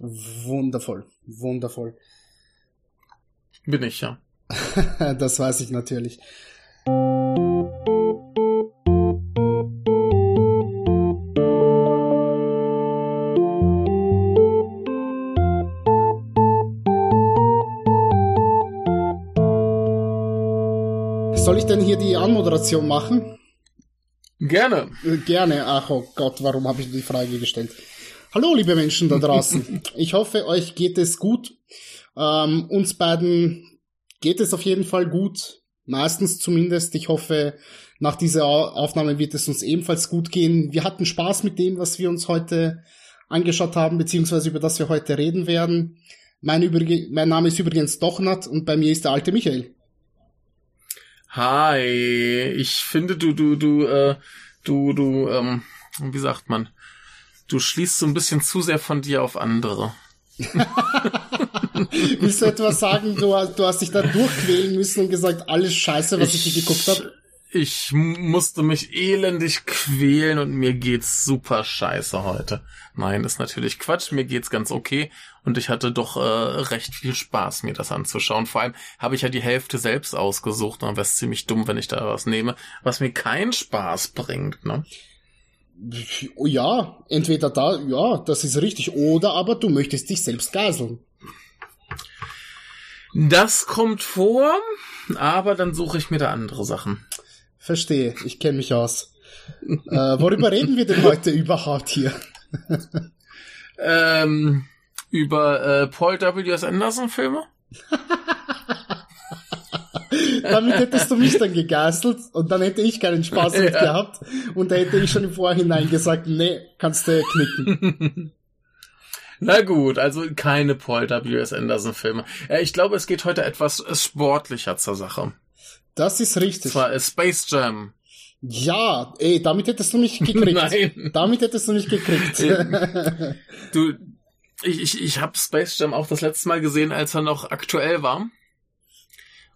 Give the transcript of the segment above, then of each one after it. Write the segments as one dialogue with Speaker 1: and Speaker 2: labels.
Speaker 1: Wundervoll, wundervoll.
Speaker 2: Bin ich, ja.
Speaker 1: das weiß ich natürlich. Soll ich denn hier die Anmoderation machen?
Speaker 2: Gerne.
Speaker 1: Äh, Gerne. Ach oh Gott, warum habe ich die Frage gestellt? Hallo, liebe Menschen da draußen. ich hoffe, euch geht es gut. Ähm, uns beiden geht es auf jeden Fall gut. Meistens zumindest. Ich hoffe, nach dieser Aufnahme wird es uns ebenfalls gut gehen. Wir hatten Spaß mit dem, was wir uns heute angeschaut haben, beziehungsweise über das wir heute reden werden. Mein, mein Name ist übrigens Dochnat und bei mir ist der alte Michael.
Speaker 2: Hi, ich finde du du du äh, du du ähm, wie sagt man? Du schließt so ein bisschen zu sehr von dir auf andere.
Speaker 1: Willst du etwas sagen? Du, du hast dich da durchquälen müssen und gesagt, alles Scheiße, was ich, ich dir geguckt habe?
Speaker 2: Ich musste mich elendig quälen und mir geht's super scheiße heute. Nein, ist natürlich Quatsch. Mir geht's ganz okay und ich hatte doch äh, recht viel Spaß, mir das anzuschauen. Vor allem habe ich ja die Hälfte selbst ausgesucht und wäre es ziemlich dumm, wenn ich da was nehme, was mir keinen Spaß bringt. Ne?
Speaker 1: Ja, entweder da, ja, das ist richtig, oder aber du möchtest dich selbst geiseln.
Speaker 2: Das kommt vor, aber dann suche ich mir da andere Sachen.
Speaker 1: Verstehe, ich kenne mich aus. äh, worüber reden wir denn heute überhaupt hier?
Speaker 2: ähm, über äh, Paul W.S. Anderson Filme?
Speaker 1: Damit hättest du mich dann gegeißelt und dann hätte ich keinen Spaß ja. gehabt und da hätte ich schon im Vorhinein gesagt, nee, kannst du knicken.
Speaker 2: Na gut, also keine Paul W.S. Anderson Filme. Ich glaube, es geht heute etwas sportlicher zur Sache.
Speaker 1: Das ist richtig. Und
Speaker 2: zwar Space Jam.
Speaker 1: Ja, ey, damit hättest du mich gekriegt. Nein. Damit hättest du mich gekriegt.
Speaker 2: du, ich, ich, ich habe Space Jam auch das letzte Mal gesehen, als er noch aktuell war.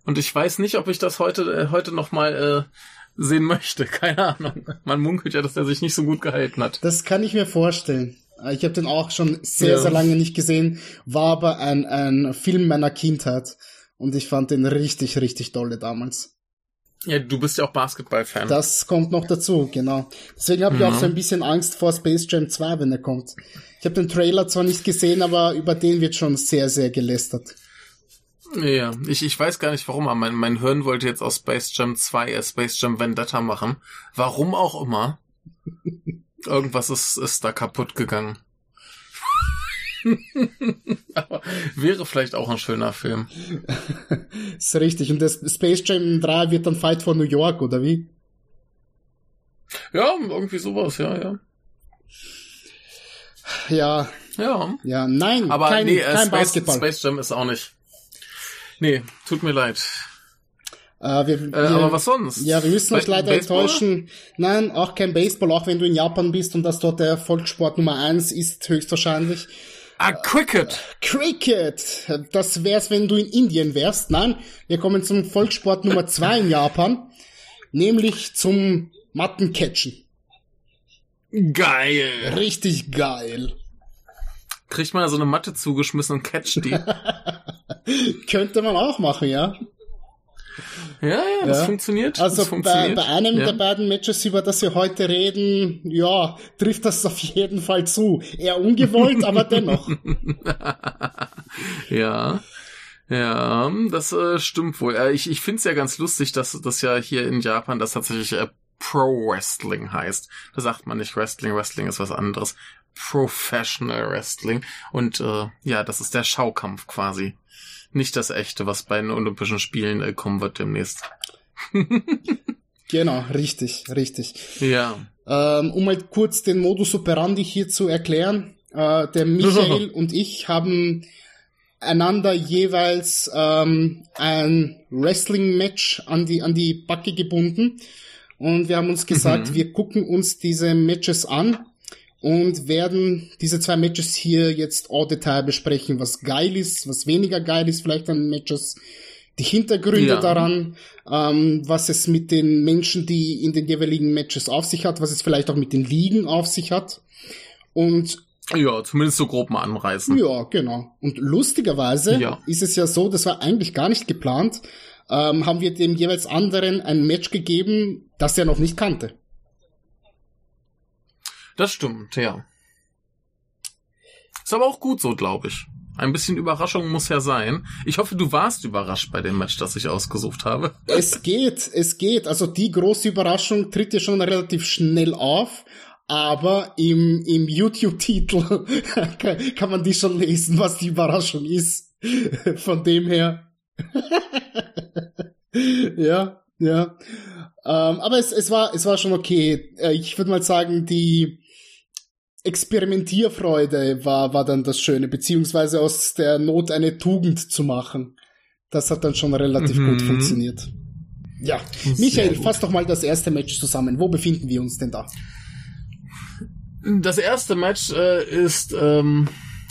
Speaker 2: Und ich weiß nicht, ob ich das heute, äh, heute noch mal äh, sehen möchte. Keine Ahnung. Man munkelt ja, dass er sich nicht so gut gehalten hat.
Speaker 1: Das kann ich mir vorstellen. Ich habe den auch schon sehr, ja. sehr lange nicht gesehen, war aber ein, ein Film meiner Kindheit. Und ich fand den richtig, richtig dolle damals.
Speaker 2: Ja, du bist ja auch Basketball-Fan.
Speaker 1: Das kommt noch dazu, genau. Deswegen habe ich ja. auch so ein bisschen Angst vor Space Jam 2, wenn er kommt. Ich habe den Trailer zwar nicht gesehen, aber über den wird schon sehr, sehr gelästert.
Speaker 2: Ja, ich, ich weiß gar nicht warum, aber mein, mein Hirn wollte jetzt aus Space Jam 2 äh, Space Jam Vendetta machen. Warum auch immer. Irgendwas ist, ist da kaputt gegangen. Aber wäre vielleicht auch ein schöner Film.
Speaker 1: ist richtig. Und das Space Jam 3 wird dann Fight for New York, oder wie?
Speaker 2: Ja, irgendwie sowas, ja, ja.
Speaker 1: Ja.
Speaker 2: Ja.
Speaker 1: Ja, nein,
Speaker 2: aber kein, nee, äh, kein Space, Basketball. Space Jam ist auch nicht. Nee, tut mir leid.
Speaker 1: Äh, wir,
Speaker 2: äh, aber was sonst?
Speaker 1: Ja, wir müssen euch leider Baseball? enttäuschen. Nein, auch kein Baseball, auch wenn du in Japan bist und das dort der Volkssport Nummer eins ist, höchstwahrscheinlich.
Speaker 2: Ah, Cricket.
Speaker 1: Cricket. Das wär's, wenn du in Indien wärst. Nein, wir kommen zum Volkssport Nummer zwei in Japan. Nämlich zum Mattencatchen.
Speaker 2: Geil.
Speaker 1: Richtig geil.
Speaker 2: Kriegt man da so eine Matte zugeschmissen und catcht die?
Speaker 1: Könnte man auch machen, ja.
Speaker 2: Ja, ja, das ja. funktioniert.
Speaker 1: Also
Speaker 2: das funktioniert.
Speaker 1: Bei, bei, einem ja. der beiden Matches, über das wir heute reden, ja, trifft das auf jeden Fall zu. Eher ungewollt, aber dennoch.
Speaker 2: ja. Ja, das äh, stimmt wohl. Äh, ich ich finde es ja ganz lustig, dass das ja hier in Japan das tatsächlich äh, Pro Wrestling heißt. Da sagt man nicht Wrestling, Wrestling ist was anderes. Professional Wrestling. Und äh, ja, das ist der Schaukampf quasi nicht das echte, was bei den Olympischen Spielen äh, kommen wird demnächst.
Speaker 1: genau, richtig, richtig.
Speaker 2: Ja.
Speaker 1: Ähm, um mal kurz den Modus operandi hier zu erklären. Äh, der Michael und ich haben einander jeweils ähm, ein Wrestling-Match an die, an die Backe gebunden. Und wir haben uns gesagt, mhm. wir gucken uns diese Matches an und werden diese zwei Matches hier jetzt au Detail besprechen, was geil ist, was weniger geil ist vielleicht an Matches, die Hintergründe ja. daran, ähm, was es mit den Menschen, die in den jeweiligen Matches auf sich hat, was es vielleicht auch mit den Ligen auf sich hat und
Speaker 2: Ja, zumindest so grob mal anreißen.
Speaker 1: Ja, genau. Und lustigerweise ja. ist es ja so, das war eigentlich gar nicht geplant, ähm, haben wir dem jeweils anderen ein Match gegeben, das er noch nicht kannte.
Speaker 2: Das stimmt, ja. Ist aber auch gut so, glaube ich. Ein bisschen Überraschung muss ja sein. Ich hoffe, du warst überrascht bei dem Match, das ich ausgesucht habe.
Speaker 1: Es geht, es geht. Also die große Überraschung tritt ja schon relativ schnell auf, aber im, im YouTube-Titel kann man die schon lesen, was die Überraschung ist. Von dem her. ja, ja. Ähm, aber es, es, war, es war schon okay. Äh, ich würde mal sagen, die Experimentierfreude war, war dann das Schöne, beziehungsweise aus der Not eine Tugend zu machen. Das hat dann schon relativ mhm. gut funktioniert. Ja, Sehr Michael, gut. fass doch mal das erste Match zusammen. Wo befinden wir uns denn da?
Speaker 2: Das erste Match äh, ist ähm,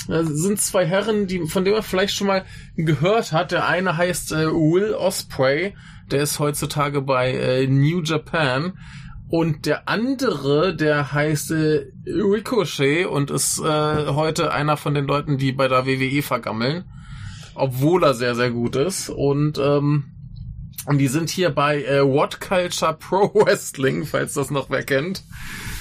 Speaker 2: sind zwei Herren, die von denen man vielleicht schon mal gehört hat. Der eine heißt äh, Will Osprey, der ist heutzutage bei äh, New Japan. Und der andere, der heißt äh, Ricochet und ist äh, heute einer von den Leuten, die bei der WWE vergammeln. Obwohl er sehr, sehr gut ist. Und ähm, und die sind hier bei äh, What Culture Pro Wrestling, falls das noch wer kennt.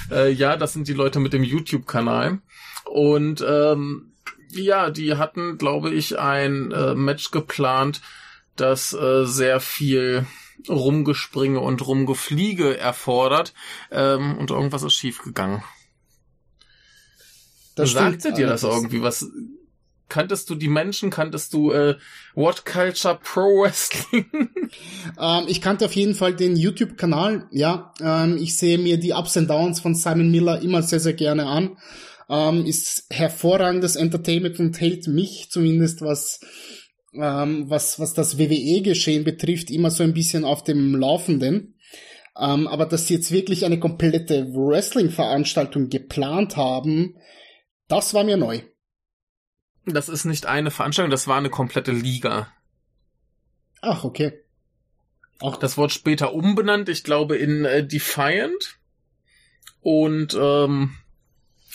Speaker 2: Äh, ja, das sind die Leute mit dem YouTube-Kanal. Und ähm, ja, die hatten, glaube ich, ein äh, Match geplant, das äh, sehr viel Rumgespringe und Rumgefliege erfordert. Ähm, und irgendwas ist schiefgegangen. Das Sagte dir das irgendwie? Was kanntest du die Menschen? Kanntest du äh, What Culture Pro Wrestling?
Speaker 1: ähm, ich kannte auf jeden Fall den YouTube-Kanal, ja. Ähm, ich sehe mir die Ups and Downs von Simon Miller immer sehr, sehr gerne an. Ähm, ist hervorragendes Entertainment und hält mich zumindest, was, ähm, was, was das WWE-Geschehen betrifft, immer so ein bisschen auf dem Laufenden. Ähm, aber dass sie jetzt wirklich eine komplette Wrestling-Veranstaltung geplant haben, das war mir neu.
Speaker 2: Das ist nicht eine Veranstaltung, das war eine komplette Liga.
Speaker 1: Ach, okay.
Speaker 2: Auch das wurde später umbenannt, ich glaube in äh, Defiant. Und ähm,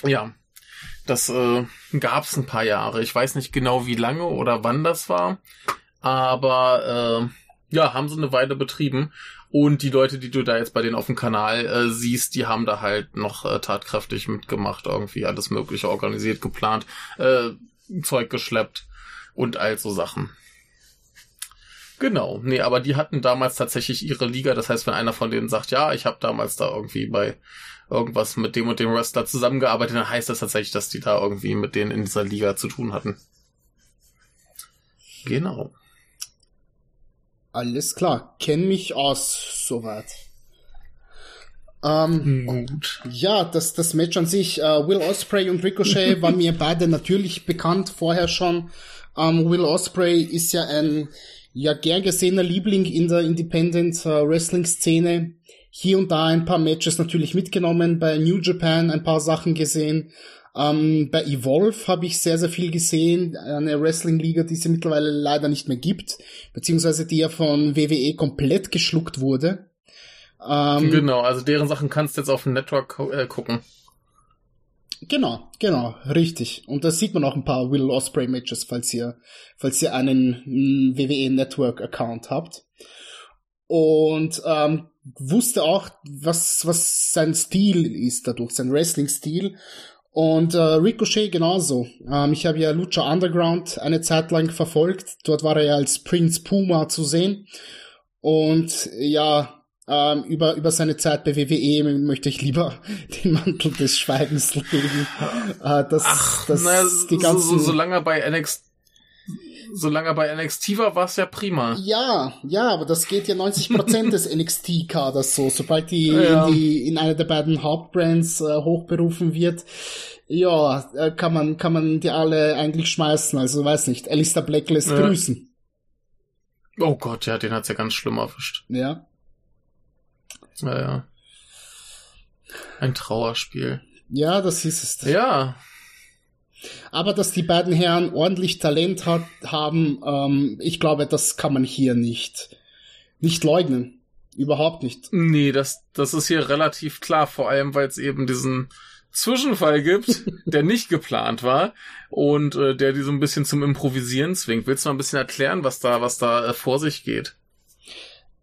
Speaker 2: ja, das äh, gab es ein paar Jahre. Ich weiß nicht genau, wie lange oder wann das war, aber äh, ja, haben sie eine Weile betrieben. Und die Leute, die du da jetzt bei denen auf dem Kanal äh, siehst, die haben da halt noch äh, tatkräftig mitgemacht, irgendwie alles Mögliche organisiert, geplant. Äh, Zeug geschleppt und all so Sachen. Genau, nee, aber die hatten damals tatsächlich ihre Liga. Das heißt, wenn einer von denen sagt, ja, ich habe damals da irgendwie bei irgendwas mit dem und dem Wrestler zusammengearbeitet, dann heißt das tatsächlich, dass die da irgendwie mit denen in dieser Liga zu tun hatten. Genau.
Speaker 1: Alles klar, kenn mich aus soweit. Ähm, Gut. Ja, das, das Match an sich, äh, Will Osprey und Ricochet waren mir beide natürlich bekannt vorher schon. Ähm, Will Osprey ist ja ein ja gern gesehener Liebling in der Independent äh, Wrestling Szene. Hier und da ein paar Matches natürlich mitgenommen, bei New Japan ein paar Sachen gesehen. Ähm, bei Evolve habe ich sehr, sehr viel gesehen, eine Wrestling-Liga, die es mittlerweile leider nicht mehr gibt, beziehungsweise die ja von WWE komplett geschluckt wurde.
Speaker 2: Ähm, genau, also deren Sachen kannst du jetzt auf dem Network äh, gucken.
Speaker 1: Genau, genau, richtig. Und da sieht man auch ein paar Will Osprey Matches, falls ihr, falls ihr einen WWE Network Account habt. Und ähm, wusste auch, was was sein Stil ist dadurch, sein Wrestling Stil. Und äh, Ricochet genauso. Ähm, ich habe ja Lucha Underground eine Zeit lang verfolgt. Dort war er ja als Prince Puma zu sehen. Und ja, ähm, über, über seine Zeit bei WWE möchte ich lieber den Mantel des Schweigens legen. Äh, das,
Speaker 2: Ach, das, na, die ganzen, so, so, solange er bei NXT solange er bei NXT war, war es ja prima.
Speaker 1: Ja, ja, aber das geht ja 90% des NXT-Kaders so. Sobald die, ja. in die in einer der beiden Hauptbrands äh, hochberufen wird, ja, äh, kann man kann man die alle eigentlich schmeißen. Also weiß nicht, Alistair Black lässt ja. grüßen.
Speaker 2: Oh Gott, ja, den hat's ja ganz schlimm erwischt.
Speaker 1: Ja.
Speaker 2: Ja, ja. Ein Trauerspiel.
Speaker 1: Ja, das hieß es.
Speaker 2: Ja.
Speaker 1: Aber dass die beiden Herren ordentlich Talent hat, haben, ähm, ich glaube, das kann man hier nicht, nicht leugnen. Überhaupt nicht.
Speaker 2: Nee, das, das ist hier relativ klar, vor allem, weil es eben diesen Zwischenfall gibt, der nicht geplant war und äh, der die so ein bisschen zum Improvisieren zwingt. Willst du mal ein bisschen erklären, was da, was da äh, vor sich geht?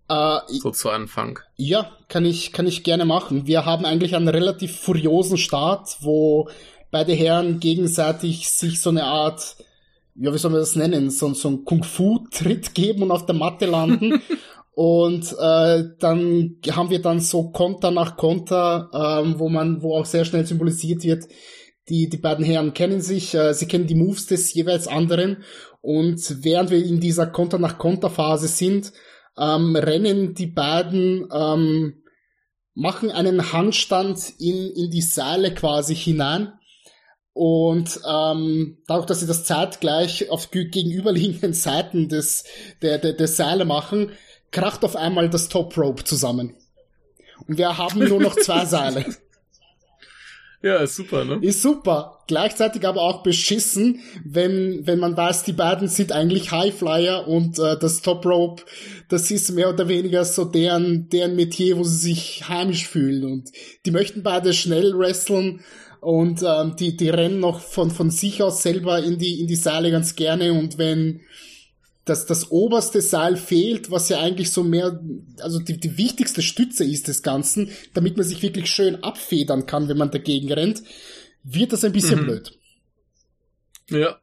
Speaker 1: Äh,
Speaker 2: so zu Anfang.
Speaker 1: Ja, kann ich, kann ich gerne machen. Wir haben eigentlich einen relativ furiosen Start, wo beide Herren gegenseitig sich so eine Art, ja, wie soll man das nennen, so, so ein Kung-Fu-Tritt geben und auf der Matte landen. Und äh, dann haben wir dann so Konter nach Konter, ähm, wo man, wo auch sehr schnell symbolisiert wird, die, die beiden Herren kennen sich, äh, sie kennen die Moves des jeweils anderen. Und während wir in dieser Konter nach Konter Phase sind, ähm, rennen die beiden, ähm, machen einen Handstand in, in die Seile quasi hinein. Und ähm, dadurch, dass sie das zeitgleich auf gegenüberliegenden Seiten des, der, der, der Seile machen, kracht auf einmal das Top Rope zusammen. Und wir haben nur noch zwei Seile.
Speaker 2: Ja, ist super, ne?
Speaker 1: Ist super. Gleichzeitig aber auch beschissen, wenn, wenn man weiß, die beiden sind eigentlich Highflyer und äh, das Top Rope, das ist mehr oder weniger so deren, deren Metier, wo sie sich heimisch fühlen. Und die möchten beide schnell wresteln und ähm, die, die rennen noch von, von sich aus selber in die, in die Seile ganz gerne und wenn, dass das oberste Seil fehlt, was ja eigentlich so mehr, also die, die wichtigste Stütze ist des Ganzen, damit man sich wirklich schön abfedern kann, wenn man dagegen rennt, wird das ein bisschen mhm. blöd.
Speaker 2: Ja.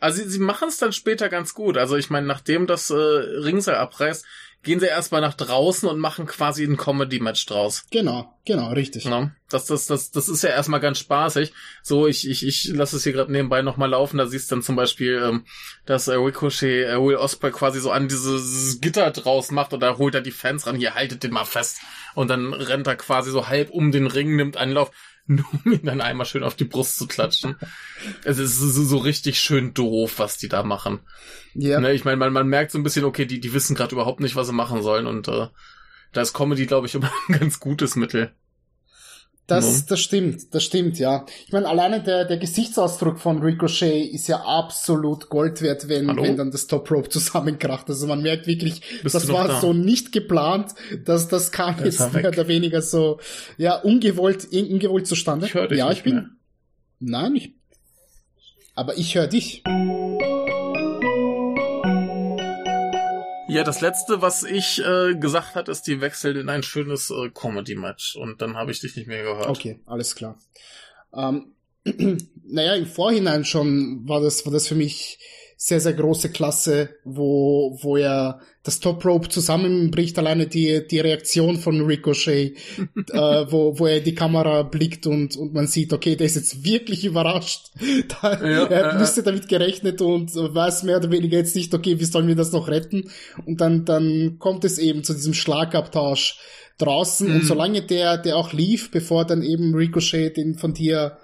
Speaker 2: Also sie, sie machen es dann später ganz gut. Also ich meine, nachdem das äh, Ringseil abreißt, gehen sie erstmal nach draußen und machen quasi ein Comedy-Match draus.
Speaker 1: Genau, genau, richtig.
Speaker 2: Ja, das, das, das, das ist ja erstmal ganz spaßig. So, ich, ich, ich lasse es hier gerade nebenbei nochmal laufen. Da siehst du dann zum Beispiel, ähm, dass äh, Ricochet äh, Will Osprey quasi so an dieses Gitter draus macht und da holt er die Fans ran, hier haltet den mal fest. Und dann rennt er quasi so halb um den Ring, nimmt einen Lauf nur um ihn dann einmal schön auf die Brust zu klatschen. es ist so, so richtig schön doof, was die da machen. Ja. Ne, ich meine, man, man merkt so ein bisschen, okay, die, die wissen gerade überhaupt nicht, was sie machen sollen und äh, da ist Comedy, glaube ich, immer ein ganz gutes Mittel.
Speaker 1: Das, das stimmt, das stimmt, ja. Ich meine, alleine der, der Gesichtsausdruck von Ricochet ist ja absolut Gold wert, wenn, wenn dann das Top Rope zusammenkracht. Also man merkt wirklich, Bist das war da? so nicht geplant, dass das kam das jetzt mehr oder weniger so, ja, ungewollt, ungewollt zustande.
Speaker 2: Ich höre dich
Speaker 1: ja,
Speaker 2: ich bin. Mehr.
Speaker 1: Nein, ich. Aber ich höre dich.
Speaker 2: Ja, das letzte, was ich äh, gesagt hat, ist, die wechselt in ein schönes äh, Comedy-Match und dann habe ich dich nicht mehr gehört.
Speaker 1: Okay, alles klar. Ähm, naja, im Vorhinein schon war das, war das für mich sehr, sehr große Klasse, wo, wo er das Top Rope zusammenbricht, alleine die, die Reaktion von Ricochet, äh, wo, wo er die Kamera blickt und, und man sieht, okay, der ist jetzt wirklich überrascht. Da, ja, er äh, müsste damit gerechnet und weiß mehr oder weniger jetzt nicht, okay, wie sollen wir das noch retten? Und dann, dann kommt es eben zu diesem Schlagabtausch draußen. Mhm. Und solange der, der auch lief, bevor dann eben Ricochet den von dir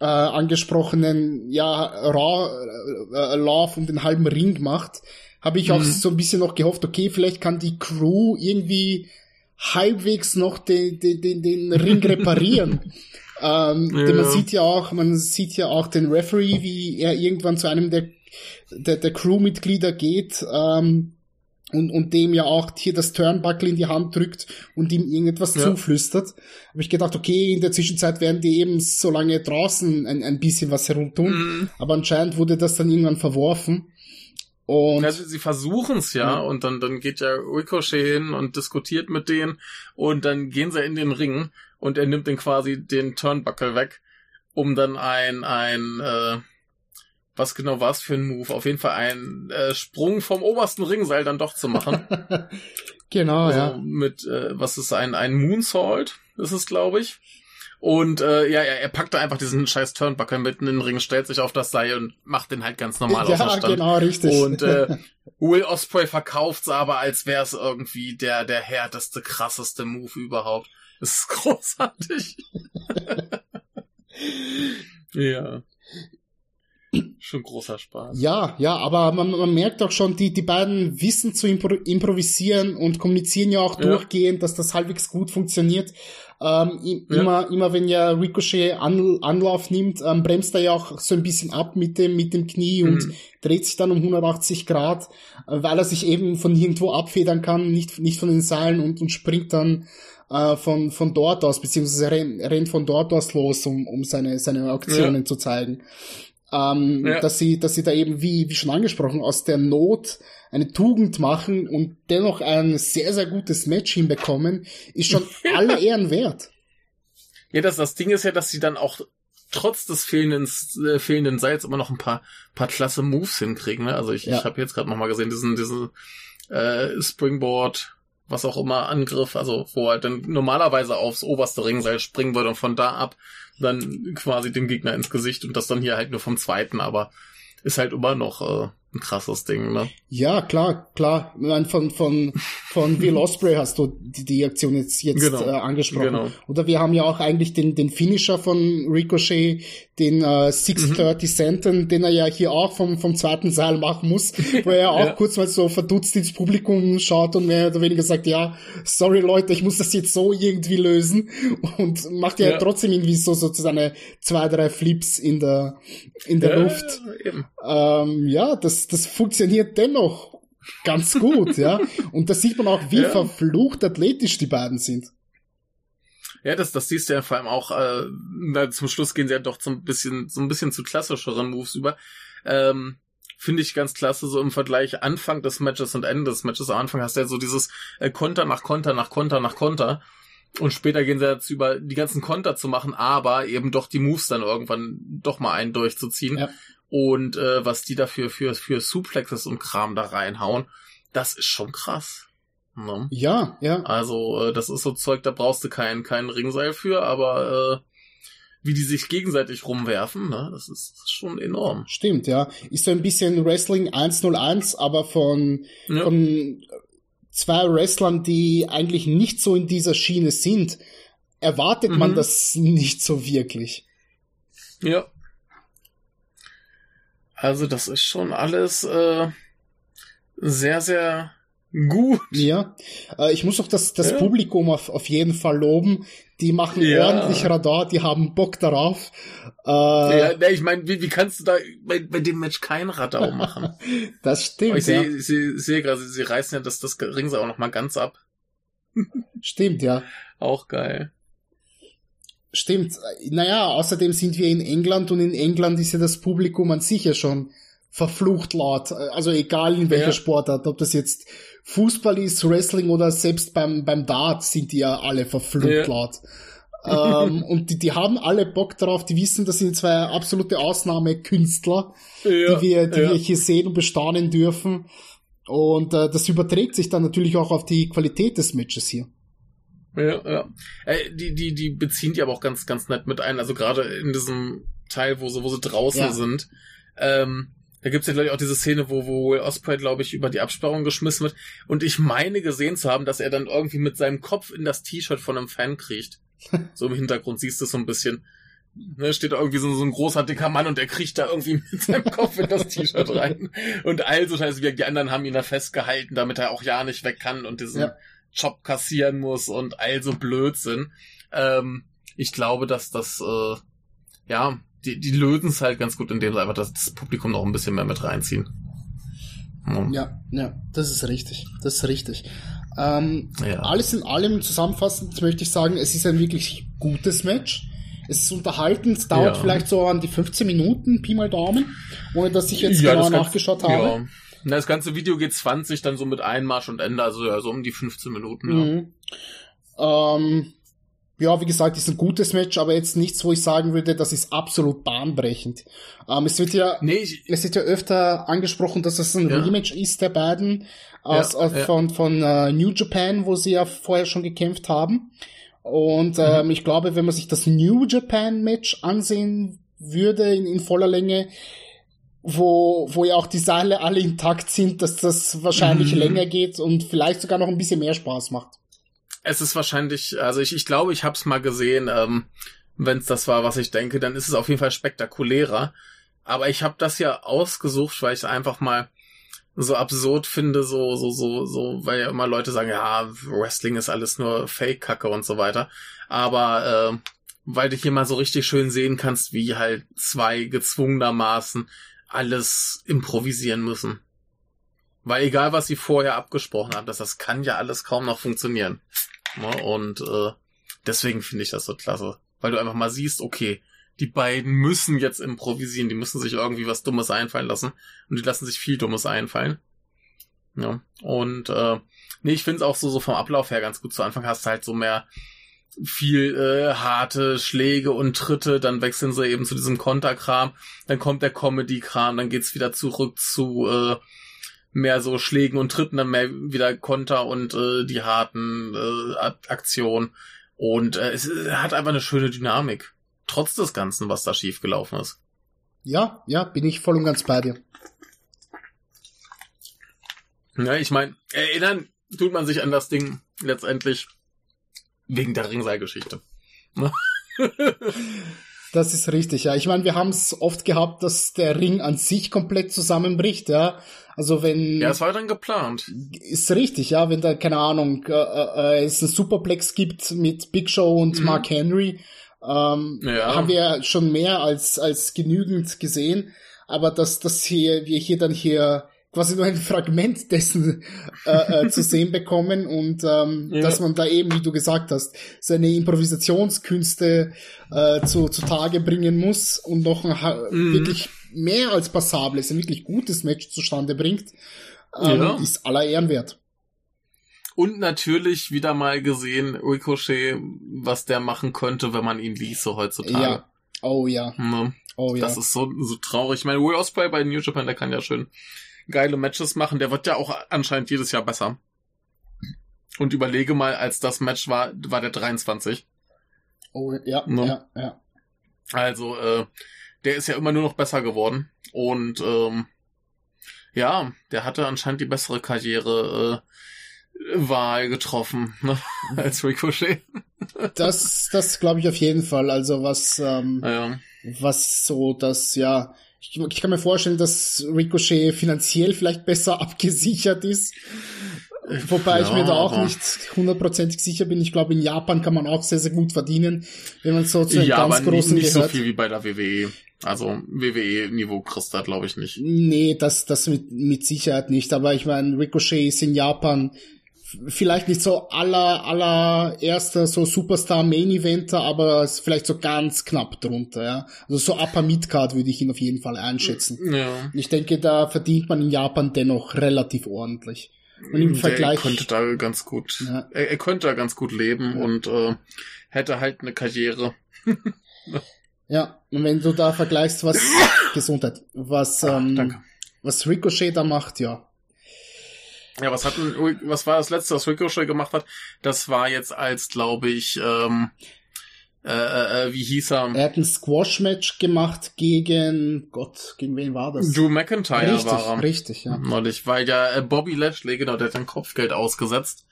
Speaker 1: äh, angesprochenen ja Raw äh, Love um den halben Ring macht, habe ich auch mhm. so ein bisschen noch gehofft, okay, vielleicht kann die Crew irgendwie halbwegs noch den, den, den, den Ring reparieren. ähm, ja. Denn man sieht ja auch, man sieht ja auch den Referee, wie er irgendwann zu einem der, der, der Crewmitglieder geht, ähm, und, und dem ja auch hier das Turnbuckle in die Hand drückt und ihm irgendetwas ja. zuflüstert, habe ich gedacht, okay, in der Zwischenzeit werden die eben so lange draußen ein, ein bisschen was herumtun, mhm. aber anscheinend wurde das dann irgendwann verworfen.
Speaker 2: Und also sie versuchen es ja, ja, und dann, dann geht ja Ricochet hin und diskutiert mit denen und dann gehen sie in den Ring und er nimmt den quasi den Turnbuckle weg, um dann ein, ein äh, was genau war es für ein Move? Auf jeden Fall ein äh, Sprung vom obersten Ringseil dann doch zu machen.
Speaker 1: genau, also ja.
Speaker 2: Mit, äh, was ist ein, ein Moonsault, ist es, glaube ich. Und äh, ja, er, er packt da einfach diesen scheiß Turnbuckle mitten in den Ring, stellt sich auf das Seil und macht den halt ganz normal
Speaker 1: ja,
Speaker 2: aus
Speaker 1: der Stand. genau, richtig.
Speaker 2: Und äh, Will Osprey verkauft's aber, als wäre es irgendwie der, der härteste, krasseste Move überhaupt. Das ist großartig. ja. schon großer Spaß.
Speaker 1: Ja, ja, aber man, man merkt auch schon, die, die beiden wissen zu impro improvisieren und kommunizieren ja auch ja. durchgehend, dass das halbwegs gut funktioniert. Ähm, ja. immer, immer wenn ja Ricochet An Anlauf nimmt, ähm, bremst er ja auch so ein bisschen ab mit dem, mit dem Knie und mhm. dreht sich dann um 180 Grad, äh, weil er sich eben von irgendwo abfedern kann, nicht, nicht von den Seilen und, und springt dann äh, von, von dort aus, beziehungsweise rennt, rennt von dort aus los, um, um seine, seine Aktionen ja. zu zeigen. Ähm, ja. dass sie, dass sie da eben, wie, wie schon angesprochen, aus der Not eine Tugend machen und dennoch ein sehr, sehr gutes Match hinbekommen, ist schon alle Ehren wert.
Speaker 2: Ja, das, das Ding ist ja, dass sie dann auch trotz des fehlenden, äh, fehlenden Seils immer noch ein paar, paar klasse Moves hinkriegen. Ne? Also ich, ja. ich habe jetzt gerade noch mal gesehen, diesen, diesen äh, Springboard, was auch immer, Angriff, also wo er dann normalerweise aufs oberste Ringseil springen würde und von da ab dann quasi dem Gegner ins Gesicht und das dann hier halt nur vom zweiten, aber ist halt immer noch äh, ein krasses Ding, ne?
Speaker 1: Ja, klar, klar. Meine, von, von, von Will Osprey hast du die, die Aktion jetzt, jetzt genau. äh, angesprochen. Genau. Oder wir haben ja auch eigentlich den, den Finisher von Ricochet, den äh, 630 mhm. Centen, den er ja hier auch vom, vom zweiten Seil machen muss, wo er auch ja. kurz mal so verdutzt ins Publikum schaut und mehr oder weniger sagt, ja, sorry Leute, ich muss das jetzt so irgendwie lösen und macht ja, ja. trotzdem irgendwie so, so seine zwei, drei Flips in der, in der ja, Luft. Ähm, ja, das das, funktioniert dennoch ganz gut, ja. Und da sieht man auch, wie verflucht athletisch die beiden sind.
Speaker 2: Ja, das, das siehst du ja vor allem auch, äh, zum Schluss gehen sie ja doch so ein bisschen, so ein bisschen zu klassischeren Moves über. Ähm, Finde ich ganz klasse, so im Vergleich Anfang des Matches und Ende des Matches. Am Anfang hast du ja so dieses äh, Konter nach Konter nach Konter nach Konter. Und später gehen sie jetzt über die ganzen Konter zu machen, aber eben doch die Moves dann irgendwann doch mal einen durchzuziehen. Ja und äh, was die dafür für, für Suplexes und Kram da reinhauen, das ist schon krass.
Speaker 1: Ne? Ja, ja.
Speaker 2: Also, äh, das ist so Zeug, da brauchst du kein, kein Ringseil für, aber äh, wie die sich gegenseitig rumwerfen, ne, das ist schon enorm.
Speaker 1: Stimmt, ja. Ist so ein bisschen Wrestling 101, aber von, ja. von zwei Wrestlern, die eigentlich nicht so in dieser Schiene sind, erwartet mhm. man das nicht so wirklich.
Speaker 2: Ja, also das ist schon alles äh, sehr, sehr gut.
Speaker 1: Ja, äh, ich muss auch das, das ja. Publikum auf, auf jeden Fall loben. Die machen ja. ordentlich Radar, die haben Bock darauf.
Speaker 2: Äh, ja, ne, ich meine, wie, wie kannst du da bei, bei dem Match kein Radar machen?
Speaker 1: das stimmt. Oh,
Speaker 2: ich sehe ja. seh, seh gerade, sie reißen ja das, das Ringseil auch noch mal ganz ab.
Speaker 1: stimmt, ja.
Speaker 2: Auch geil.
Speaker 1: Stimmt. Naja, außerdem sind wir in England und in England ist ja das Publikum an sich ja schon verflucht laut. Also egal in welcher ja. Sportart, ob das jetzt Fußball ist, Wrestling oder selbst beim, beim Dart sind die ja alle verflucht ja. laut. ähm, und die, die haben alle Bock darauf, die wissen, das sind zwei absolute Ausnahmekünstler, ja, die, wir, die wir hier sehen und bestaunen dürfen. Und äh, das überträgt sich dann natürlich auch auf die Qualität des Matches hier.
Speaker 2: Ja, ja. Äh, die, die, die beziehen die aber auch ganz, ganz nett mit ein. Also gerade in diesem Teil, wo sie, wo sie draußen ja. sind. Ähm, da gibt's ja, glaube ich, auch diese Szene, wo, wo Will Osprey, glaube ich, über die Absperrung geschmissen wird. Und ich meine gesehen zu haben, dass er dann irgendwie mit seinem Kopf in das T-Shirt von einem Fan kriecht. so im Hintergrund siehst du so ein bisschen. Ne, steht da irgendwie so, so ein großer, dicker Mann und der kriecht da irgendwie mit seinem Kopf in das T-Shirt rein. Und also, scheiße, die anderen haben ihn da festgehalten, damit er auch ja nicht weg kann und diesen, ja. Job kassieren muss und all so Blödsinn. Ähm, ich glaube, dass das, äh, ja, die, die lösen es halt ganz gut, indem sie einfach das, das Publikum noch ein bisschen mehr mit reinziehen.
Speaker 1: Hm. Ja, ja, das ist richtig. Das ist richtig. Ähm, ja. Alles in allem zusammenfassend möchte ich sagen, es ist ein wirklich gutes Match. Es ist unterhaltend, es dauert ja. vielleicht so an die 15 Minuten, Pi mal Daumen, ohne dass ich jetzt ja, genau nachgeschaut habe. Ja.
Speaker 2: Na, das ganze Video geht 20, dann so mit Einmarsch und Ende, also ja, so um die 15 Minuten. Ja.
Speaker 1: Mhm. Ähm, ja, wie gesagt, ist ein gutes Match, aber jetzt nichts, wo ich sagen würde, das ist absolut bahnbrechend. Ähm, es wird ja, nee, es wird ja öfter angesprochen, dass es ein ja. Rematch ist der beiden aus, ja, ja. von von uh, New Japan, wo sie ja vorher schon gekämpft haben. Und ähm, mhm. ich glaube, wenn man sich das New Japan Match ansehen würde in, in voller Länge, wo, wo ja auch die Seile alle intakt sind, dass das wahrscheinlich mhm. länger geht und vielleicht sogar noch ein bisschen mehr Spaß macht.
Speaker 2: Es ist wahrscheinlich, also ich, ich glaube, ich habe es mal gesehen, ähm, wenn es das war, was ich denke, dann ist es auf jeden Fall spektakulärer. Aber ich habe das ja ausgesucht, weil ich einfach mal so absurd finde, so, so, so, so, weil ja immer Leute sagen, ja, Wrestling ist alles nur Fake-Kacke und so weiter. Aber äh, weil du hier mal so richtig schön sehen kannst, wie halt zwei gezwungenermaßen alles improvisieren müssen. Weil egal, was sie vorher abgesprochen haben, das, das kann ja alles kaum noch funktionieren. Ne? Und äh, deswegen finde ich das so klasse. Weil du einfach mal siehst, okay, die beiden müssen jetzt improvisieren, die müssen sich irgendwie was Dummes einfallen lassen. Und die lassen sich viel Dummes einfallen. Ja. Und äh, nee, ich finde es auch so, so vom Ablauf her ganz gut. Zu Anfang hast du halt so mehr viel äh, harte Schläge und Tritte, dann wechseln sie eben zu diesem Konterkram, dann kommt der Comedy-Kram, dann geht's wieder zurück zu äh, mehr so Schlägen und Tritten, dann mehr wieder Konter und äh, die harten äh, Aktionen. Und äh, es hat einfach eine schöne Dynamik. Trotz des Ganzen, was da schiefgelaufen ist.
Speaker 1: Ja, ja, bin ich voll und ganz bei dir.
Speaker 2: Ja, ich meine, erinnern tut man sich an das Ding letztendlich wegen der Ringseilgeschichte.
Speaker 1: Das ist richtig, ja. Ich meine, wir haben es oft gehabt, dass der Ring an sich komplett zusammenbricht, ja. Also wenn.
Speaker 2: Ja, es war dann geplant.
Speaker 1: Ist richtig, ja. Wenn da, keine Ahnung, äh, äh, es einen Superplex gibt mit Big Show und mhm. Mark Henry, ähm, ja. haben wir schon mehr als, als genügend gesehen. Aber dass, dass hier, wir hier dann hier quasi nur ein Fragment dessen äh, äh, zu sehen bekommen und ähm, ja. dass man da eben, wie du gesagt hast, seine Improvisationskünste äh, zu, zu Tage bringen muss und noch ein mhm. wirklich mehr als passables, ein wirklich gutes Match zustande bringt, ähm, ja. ist aller Ehren wert.
Speaker 2: Und natürlich wieder mal gesehen, Ricochet, was der machen könnte, wenn man ihn ließe heutzutage.
Speaker 1: Ja. Oh ja.
Speaker 2: Ne? Oh ja. Das ist so, so traurig. Ich meine, Will Ospreay bei New Japan, der kann ja schön geile Matches machen. Der wird ja auch anscheinend jedes Jahr besser. Und überlege mal, als das Match war, war der 23.
Speaker 1: Oh, ja, ne? ja, ja.
Speaker 2: Also, äh, der ist ja immer nur noch besser geworden. Und ähm, ja, der hatte anscheinend die bessere Karriere äh, Wahl getroffen ne? als Ricochet.
Speaker 1: das, das glaube ich auf jeden Fall. Also was, ähm,
Speaker 2: ja.
Speaker 1: was so das ja ich, ich kann mir vorstellen, dass Ricochet finanziell vielleicht besser abgesichert ist. Wobei ja, ich mir da auch nicht hundertprozentig sicher bin. Ich glaube, in Japan kann man auch sehr, sehr gut verdienen, wenn man so zu einem ja, ganz aber großen
Speaker 2: nicht gehört. so viel wie bei der WWE. Also WWE-Niveau kriegst du glaube ich nicht.
Speaker 1: Nee, das, das mit, mit Sicherheit nicht. Aber ich meine, Ricochet ist in Japan vielleicht nicht so aller, allererster so Superstar Main Eventer, aber vielleicht so ganz knapp drunter, ja. Also so Upper Midcard würde ich ihn auf jeden Fall einschätzen.
Speaker 2: Ja.
Speaker 1: Ich denke, da verdient man in Japan dennoch relativ ordentlich.
Speaker 2: Und im Vergleich. Er könnte da ganz gut, ja. er, er könnte da ganz gut leben ja. und äh, hätte halt eine Karriere.
Speaker 1: ja, und wenn du da vergleichst, was Gesundheit, was, ähm, Ach, was Ricochet da macht, ja,
Speaker 2: ja, was hatten, was war das letzte, was Ricochet gemacht hat? Das war jetzt als, glaube ich, ähm, äh, äh, äh, wie hieß er?
Speaker 1: Er hat ein Squash-Match gemacht gegen, Gott, gegen wen war das?
Speaker 2: Drew McIntyre
Speaker 1: richtig,
Speaker 2: war er.
Speaker 1: Richtig, ja.
Speaker 2: Neulich, weil ja äh, Bobby Lashley, genau, der hat ein Kopfgeld ausgesetzt.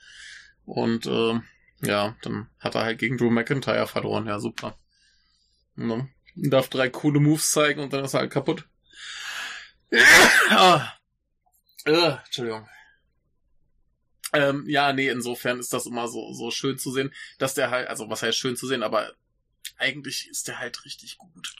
Speaker 2: Und, äh, ja, dann hat er halt gegen Drew McIntyre verloren. Ja, super. Ne? Darf drei coole Moves zeigen und dann ist er halt kaputt. ah. äh, Entschuldigung. Ähm, ja, nee, insofern ist das immer so, so schön zu sehen, dass der halt, also was heißt schön zu sehen, aber eigentlich ist der halt richtig gut.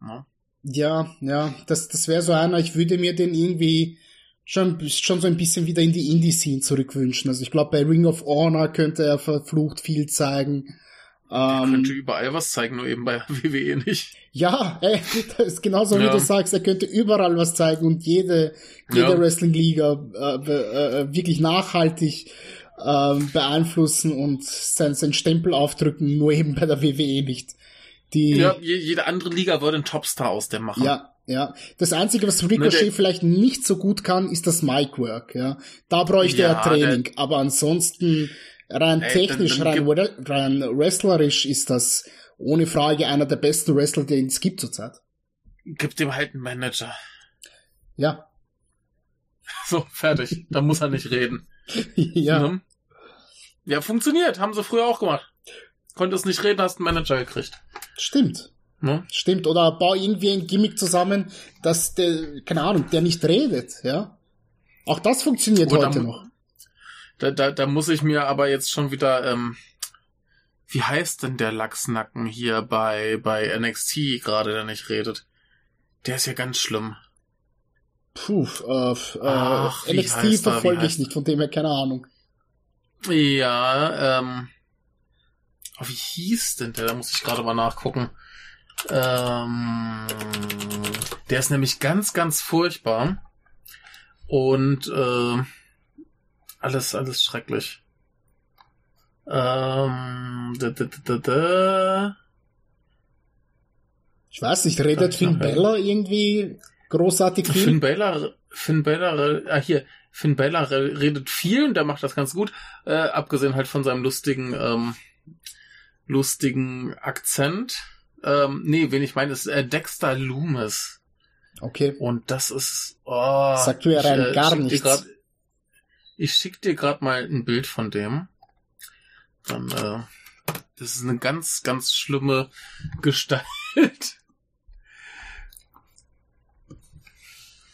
Speaker 1: Ja, ja, ja das, das wäre so einer, ich würde mir den irgendwie schon, schon so ein bisschen wieder in die Indie-Scene zurückwünschen. Also ich glaube, bei Ring of Honor könnte er verflucht viel zeigen.
Speaker 2: Er ähm, könnte überall was zeigen, nur eben bei WWE nicht.
Speaker 1: Ja, ey, das ist genauso ja. wie du sagst, er könnte überall was zeigen und jede, jede ja. Wrestling-Liga äh, äh, wirklich nachhaltig äh, beeinflussen und sein, sein Stempel aufdrücken, nur eben bei der WWE nicht.
Speaker 2: Die, ja, jede andere Liga würde einen Topstar aus dem machen.
Speaker 1: Ja, ja. Das Einzige, was Ricochet ne, vielleicht nicht so gut kann, ist das Mic-Work, ja. Da bräuchte ja, er Training, aber ansonsten Rein Ey, technisch, dann, dann rein, rein wrestlerisch ist das ohne Frage einer der besten Wrestler, den es gibt zurzeit.
Speaker 2: Gib dem halt einen Manager.
Speaker 1: Ja.
Speaker 2: So, fertig. da muss er nicht reden.
Speaker 1: ja.
Speaker 2: Ne? Ja, funktioniert. Haben sie früher auch gemacht. Konntest nicht reden, hast einen Manager gekriegt.
Speaker 1: Stimmt. Ne? Stimmt, oder bau irgendwie ein Gimmick zusammen, dass der, keine Ahnung, der nicht redet, ja. Auch das funktioniert oder heute noch.
Speaker 2: Da, da, da muss ich mir aber jetzt schon wieder, ähm, wie heißt denn der Lachsnacken hier bei, bei NXT gerade, der nicht redet? Der ist ja ganz schlimm.
Speaker 1: Puh, äh, äh, Ach, NXT verfolge ich nicht, von dem her keine Ahnung.
Speaker 2: Ja, ähm, oh, wie hieß denn der? Da muss ich gerade mal nachgucken. Ähm, der ist nämlich ganz, ganz furchtbar. Und äh, alles, alles schrecklich. Ähm, da, da, da, da.
Speaker 1: Ich weiß nicht, redet Finn Bella irgendwie großartig
Speaker 2: viel? Finn Bella, Finn Bella, ah hier, Finn Bella redet viel und der macht das ganz gut, äh, abgesehen halt von seinem lustigen, ähm, lustigen Akzent. Ähm, nee, wen ich meine, ist äh, Dexter Loomis.
Speaker 1: Okay.
Speaker 2: Und das ist, oh,
Speaker 1: Sagt du ja rein äh, gar nichts.
Speaker 2: Ich schick dir gerade mal ein Bild von dem. Dann, äh, das ist eine ganz, ganz schlimme Gestalt.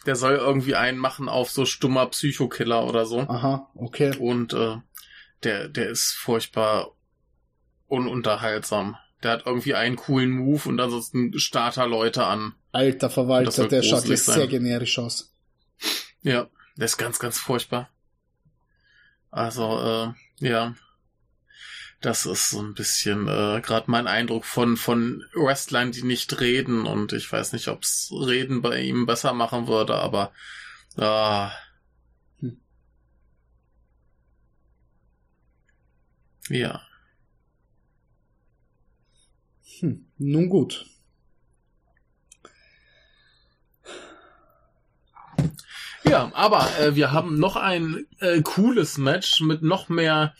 Speaker 2: Der soll irgendwie einen machen auf so stummer Psychokiller oder so.
Speaker 1: Aha, okay.
Speaker 2: Und äh, der, der ist furchtbar ununterhaltsam. Der hat irgendwie einen coolen Move und ansonsten starter Leute an.
Speaker 1: Alter Verwalter, der schaut jetzt sehr generisch aus.
Speaker 2: Ja, der ist ganz, ganz furchtbar. Also, äh, ja. Das ist so ein bisschen äh, gerade mein Eindruck von, von Wrestlern, die nicht reden. Und ich weiß nicht, ob's Reden bei ihm besser machen würde, aber hm. ja.
Speaker 1: Hm, nun gut.
Speaker 2: Ja, aber äh, wir haben noch ein äh, cooles Match mit noch mehr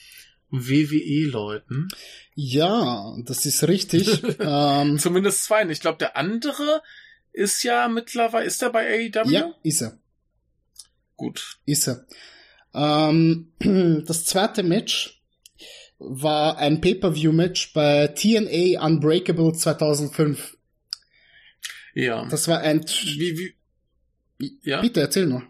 Speaker 2: WWE-Leuten.
Speaker 1: Ja, das ist richtig.
Speaker 2: ähm, Zumindest zwei. Ich glaube, der andere ist ja mittlerweile, ist er bei AEW?
Speaker 1: Ja, ist er.
Speaker 2: Gut.
Speaker 1: Ist er. Ähm, das zweite Match war ein Pay-Per-View-Match bei TNA Unbreakable 2005.
Speaker 2: Ja.
Speaker 1: Das war ein...
Speaker 2: Wie, wie,
Speaker 1: ja? Bitte, erzähl nur.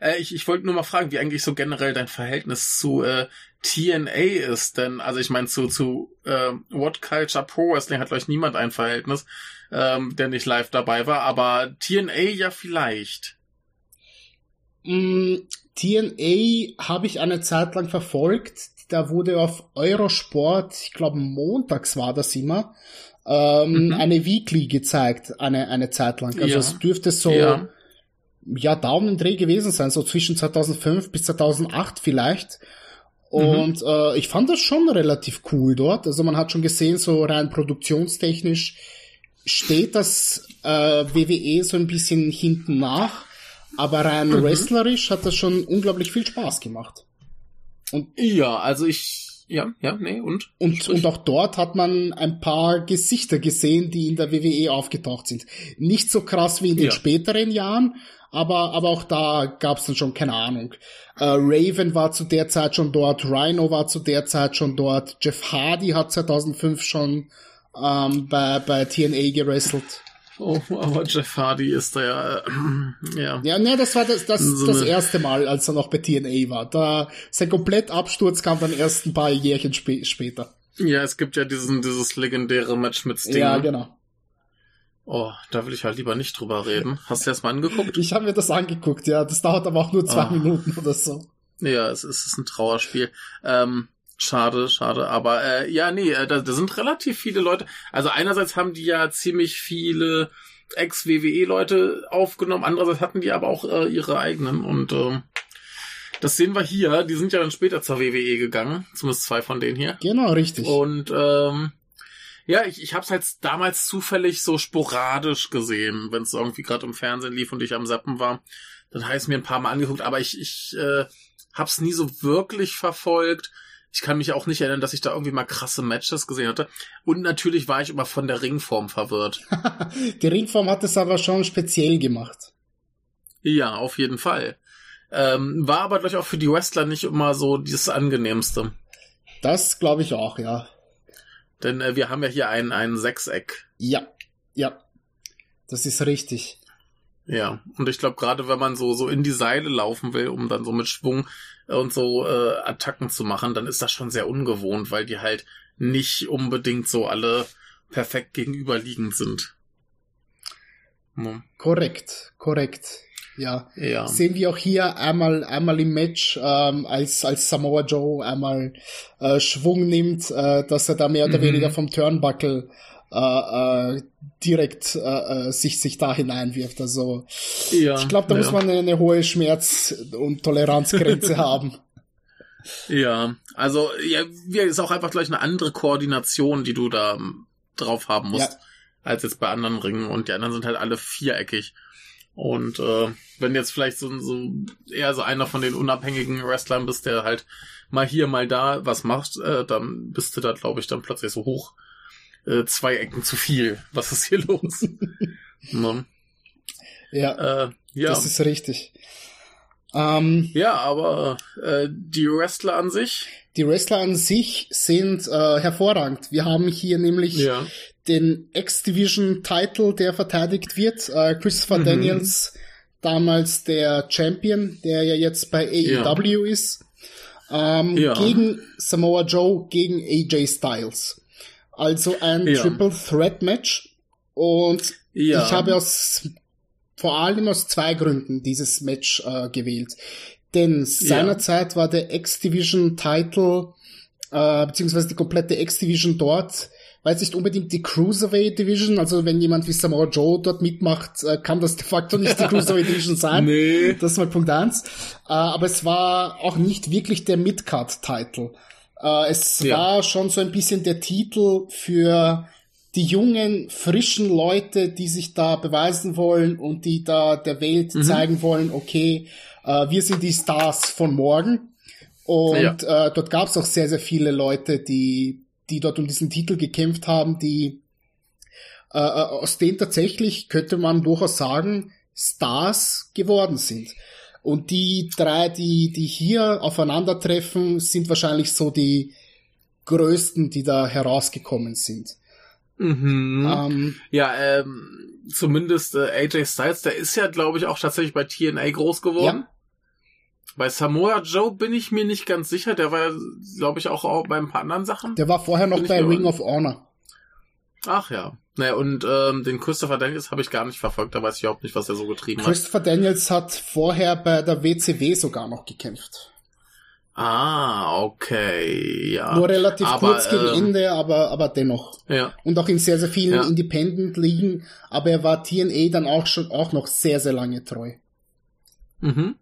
Speaker 2: Äh, ich ich wollte nur mal fragen, wie eigentlich so generell dein Verhältnis zu äh, TNA ist, denn, also ich meine, zu, zu äh, What Culture Pro Wrestling hat, glaube ich, niemand ein Verhältnis, ähm, der nicht live dabei war, aber TNA ja vielleicht.
Speaker 1: Mm, TNA habe ich eine Zeit lang verfolgt. Da wurde auf Eurosport, ich glaube montags war das immer, ähm, mhm. eine Weekly gezeigt, eine, eine Zeit lang. Also ja. es dürfte so, ja. Ja, Daumendreh gewesen sein, so zwischen 2005 bis 2008 vielleicht. Und mhm. äh, ich fand das schon relativ cool dort. Also man hat schon gesehen, so rein produktionstechnisch steht das äh, WWE so ein bisschen hinten nach. Aber rein mhm. wrestlerisch hat das schon unglaublich viel Spaß gemacht.
Speaker 2: Und ja, also ich ja, ja, nee, und?
Speaker 1: Und, und auch dort hat man ein paar Gesichter gesehen, die in der WWE aufgetaucht sind. Nicht so krass wie in den ja. späteren Jahren, aber, aber auch da gab's dann schon, keine Ahnung. Äh, Raven war zu der Zeit schon dort, Rhino war zu der Zeit schon dort, Jeff Hardy hat 2005 schon ähm, bei, bei TNA gewrestelt.
Speaker 2: Oh, aber Jeff Hardy ist da ja, äh, ja.
Speaker 1: Ja, ne, das war das, das, so das erste Mal, als er noch bei TNA war. Da, sein komplett Absturz kam dann erst ein paar Jährchen spä später.
Speaker 2: Ja, es gibt ja diesen, dieses legendäre Match mit Sting.
Speaker 1: Ja, genau.
Speaker 2: Oh, da will ich halt lieber nicht drüber reden. Hast du das mal angeguckt?
Speaker 1: Ich habe mir das angeguckt, ja. Das dauert aber auch nur zwei oh. Minuten oder so.
Speaker 2: Ja, es ist ein Trauerspiel. Ähm, Schade, schade. Aber äh, ja, nee, äh, da, da sind relativ viele Leute. Also einerseits haben die ja ziemlich viele Ex-WWE-Leute aufgenommen, andererseits hatten die aber auch äh, ihre eigenen. Und äh, das sehen wir hier. Die sind ja dann später zur WWE gegangen. Zumindest zwei von denen hier.
Speaker 1: Genau, richtig.
Speaker 2: Und ähm, ja, ich, ich habe es halt damals zufällig so sporadisch gesehen, wenn es irgendwie gerade im Fernsehen lief und ich am Sappen war. Dann habe ich es mir ein paar Mal angeguckt, aber ich, ich äh, habe es nie so wirklich verfolgt ich kann mich auch nicht erinnern, dass ich da irgendwie mal krasse Matches gesehen hatte. Und natürlich war ich immer von der Ringform verwirrt.
Speaker 1: Die Ringform hat es aber schon speziell gemacht.
Speaker 2: Ja, auf jeden Fall. Ähm, war aber, glaube ich, auch für die Wrestler nicht immer so das angenehmste.
Speaker 1: Das glaube ich auch, ja.
Speaker 2: Denn äh, wir haben ja hier ein, ein Sechseck.
Speaker 1: Ja, ja. Das ist richtig.
Speaker 2: Ja, und ich glaube, gerade wenn man so, so in die Seile laufen will, um dann so mit Schwung und so äh, Attacken zu machen, dann ist das schon sehr ungewohnt, weil die halt nicht unbedingt so alle perfekt gegenüberliegend sind.
Speaker 1: Hm. Korrekt, korrekt. Ja.
Speaker 2: ja.
Speaker 1: Sehen wir auch hier einmal, einmal im Match, ähm, als, als Samoa Joe einmal äh, Schwung nimmt, äh, dass er da mehr oder mhm. weniger vom Turnbuckle äh, äh, direkt äh, äh, sich, sich da hineinwirft. Also ja, ich glaube, da ja. muss man eine, eine hohe Schmerz- und Toleranzgrenze haben.
Speaker 2: Ja, also ja, ist auch einfach gleich eine andere Koordination, die du da ähm, drauf haben musst, ja. als jetzt bei anderen Ringen. Und die anderen sind halt alle viereckig. Und äh, wenn jetzt vielleicht so, so eher so einer von den unabhängigen Wrestlern bist, der halt mal hier, mal da was macht, äh, dann bist du da, glaube ich, dann plötzlich so hoch. Äh, zwei Ecken zu viel. Was ist hier los?
Speaker 1: ne? Ja, äh, ja, das ist richtig. Ähm,
Speaker 2: ja, aber äh, die Wrestler an sich?
Speaker 1: Die Wrestler an sich sind äh, hervorragend. Wir haben hier nämlich ja den X-Division-Title, der verteidigt wird. Äh, Christopher mhm. Daniels, damals der Champion, der ja jetzt bei AEW ja. ist, ähm, ja. gegen Samoa Joe, gegen AJ Styles. Also ein ja. Triple Threat Match. Und ich habe aus vor allem aus zwei Gründen dieses Match äh, gewählt. Denn seinerzeit war der X-Division-Title, äh, beziehungsweise die komplette X-Division dort weil es nicht unbedingt die Cruiserweight Division, also wenn jemand wie Samoa Joe dort mitmacht, äh, kann das de facto nicht die Cruiserweight Division sein. Nee. Das ist mal Punkt eins. Äh, aber es war auch nicht wirklich der Midcard-Title. Äh, es ja. war schon so ein bisschen der Titel für die jungen, frischen Leute, die sich da beweisen wollen und die da der Welt mhm. zeigen wollen, okay, wir sind die Stars von morgen. Und ja. äh, dort gab es auch sehr, sehr viele Leute, die die dort um diesen Titel gekämpft haben, die äh, äh, aus denen tatsächlich, könnte man durchaus sagen, Stars geworden sind. Und die drei, die, die hier aufeinandertreffen, sind wahrscheinlich so die größten, die da herausgekommen sind.
Speaker 2: Mhm. Ähm, ja, ähm, zumindest äh, AJ Styles, der ist ja, glaube ich, auch tatsächlich bei TNA groß geworden. Ja. Bei Samoa Joe bin ich mir nicht ganz sicher. Der war, glaube ich, auch bei ein paar anderen Sachen.
Speaker 1: Der war vorher noch bei Ring of Honor.
Speaker 2: Ach ja. Naja, und ähm, den Christopher Daniels habe ich gar nicht verfolgt. Da weiß ich überhaupt nicht, was er so getrieben
Speaker 1: Christopher hat. Christopher Daniels hat vorher bei der WCW sogar noch gekämpft.
Speaker 2: Ah, okay, ja.
Speaker 1: Nur relativ aber, kurz gegen ähm, Ende, aber, aber dennoch.
Speaker 2: Ja.
Speaker 1: Und auch in sehr, sehr vielen ja. Independent-Ligen. Aber er war TNA dann auch schon, auch noch sehr, sehr lange treu.
Speaker 2: Mhm.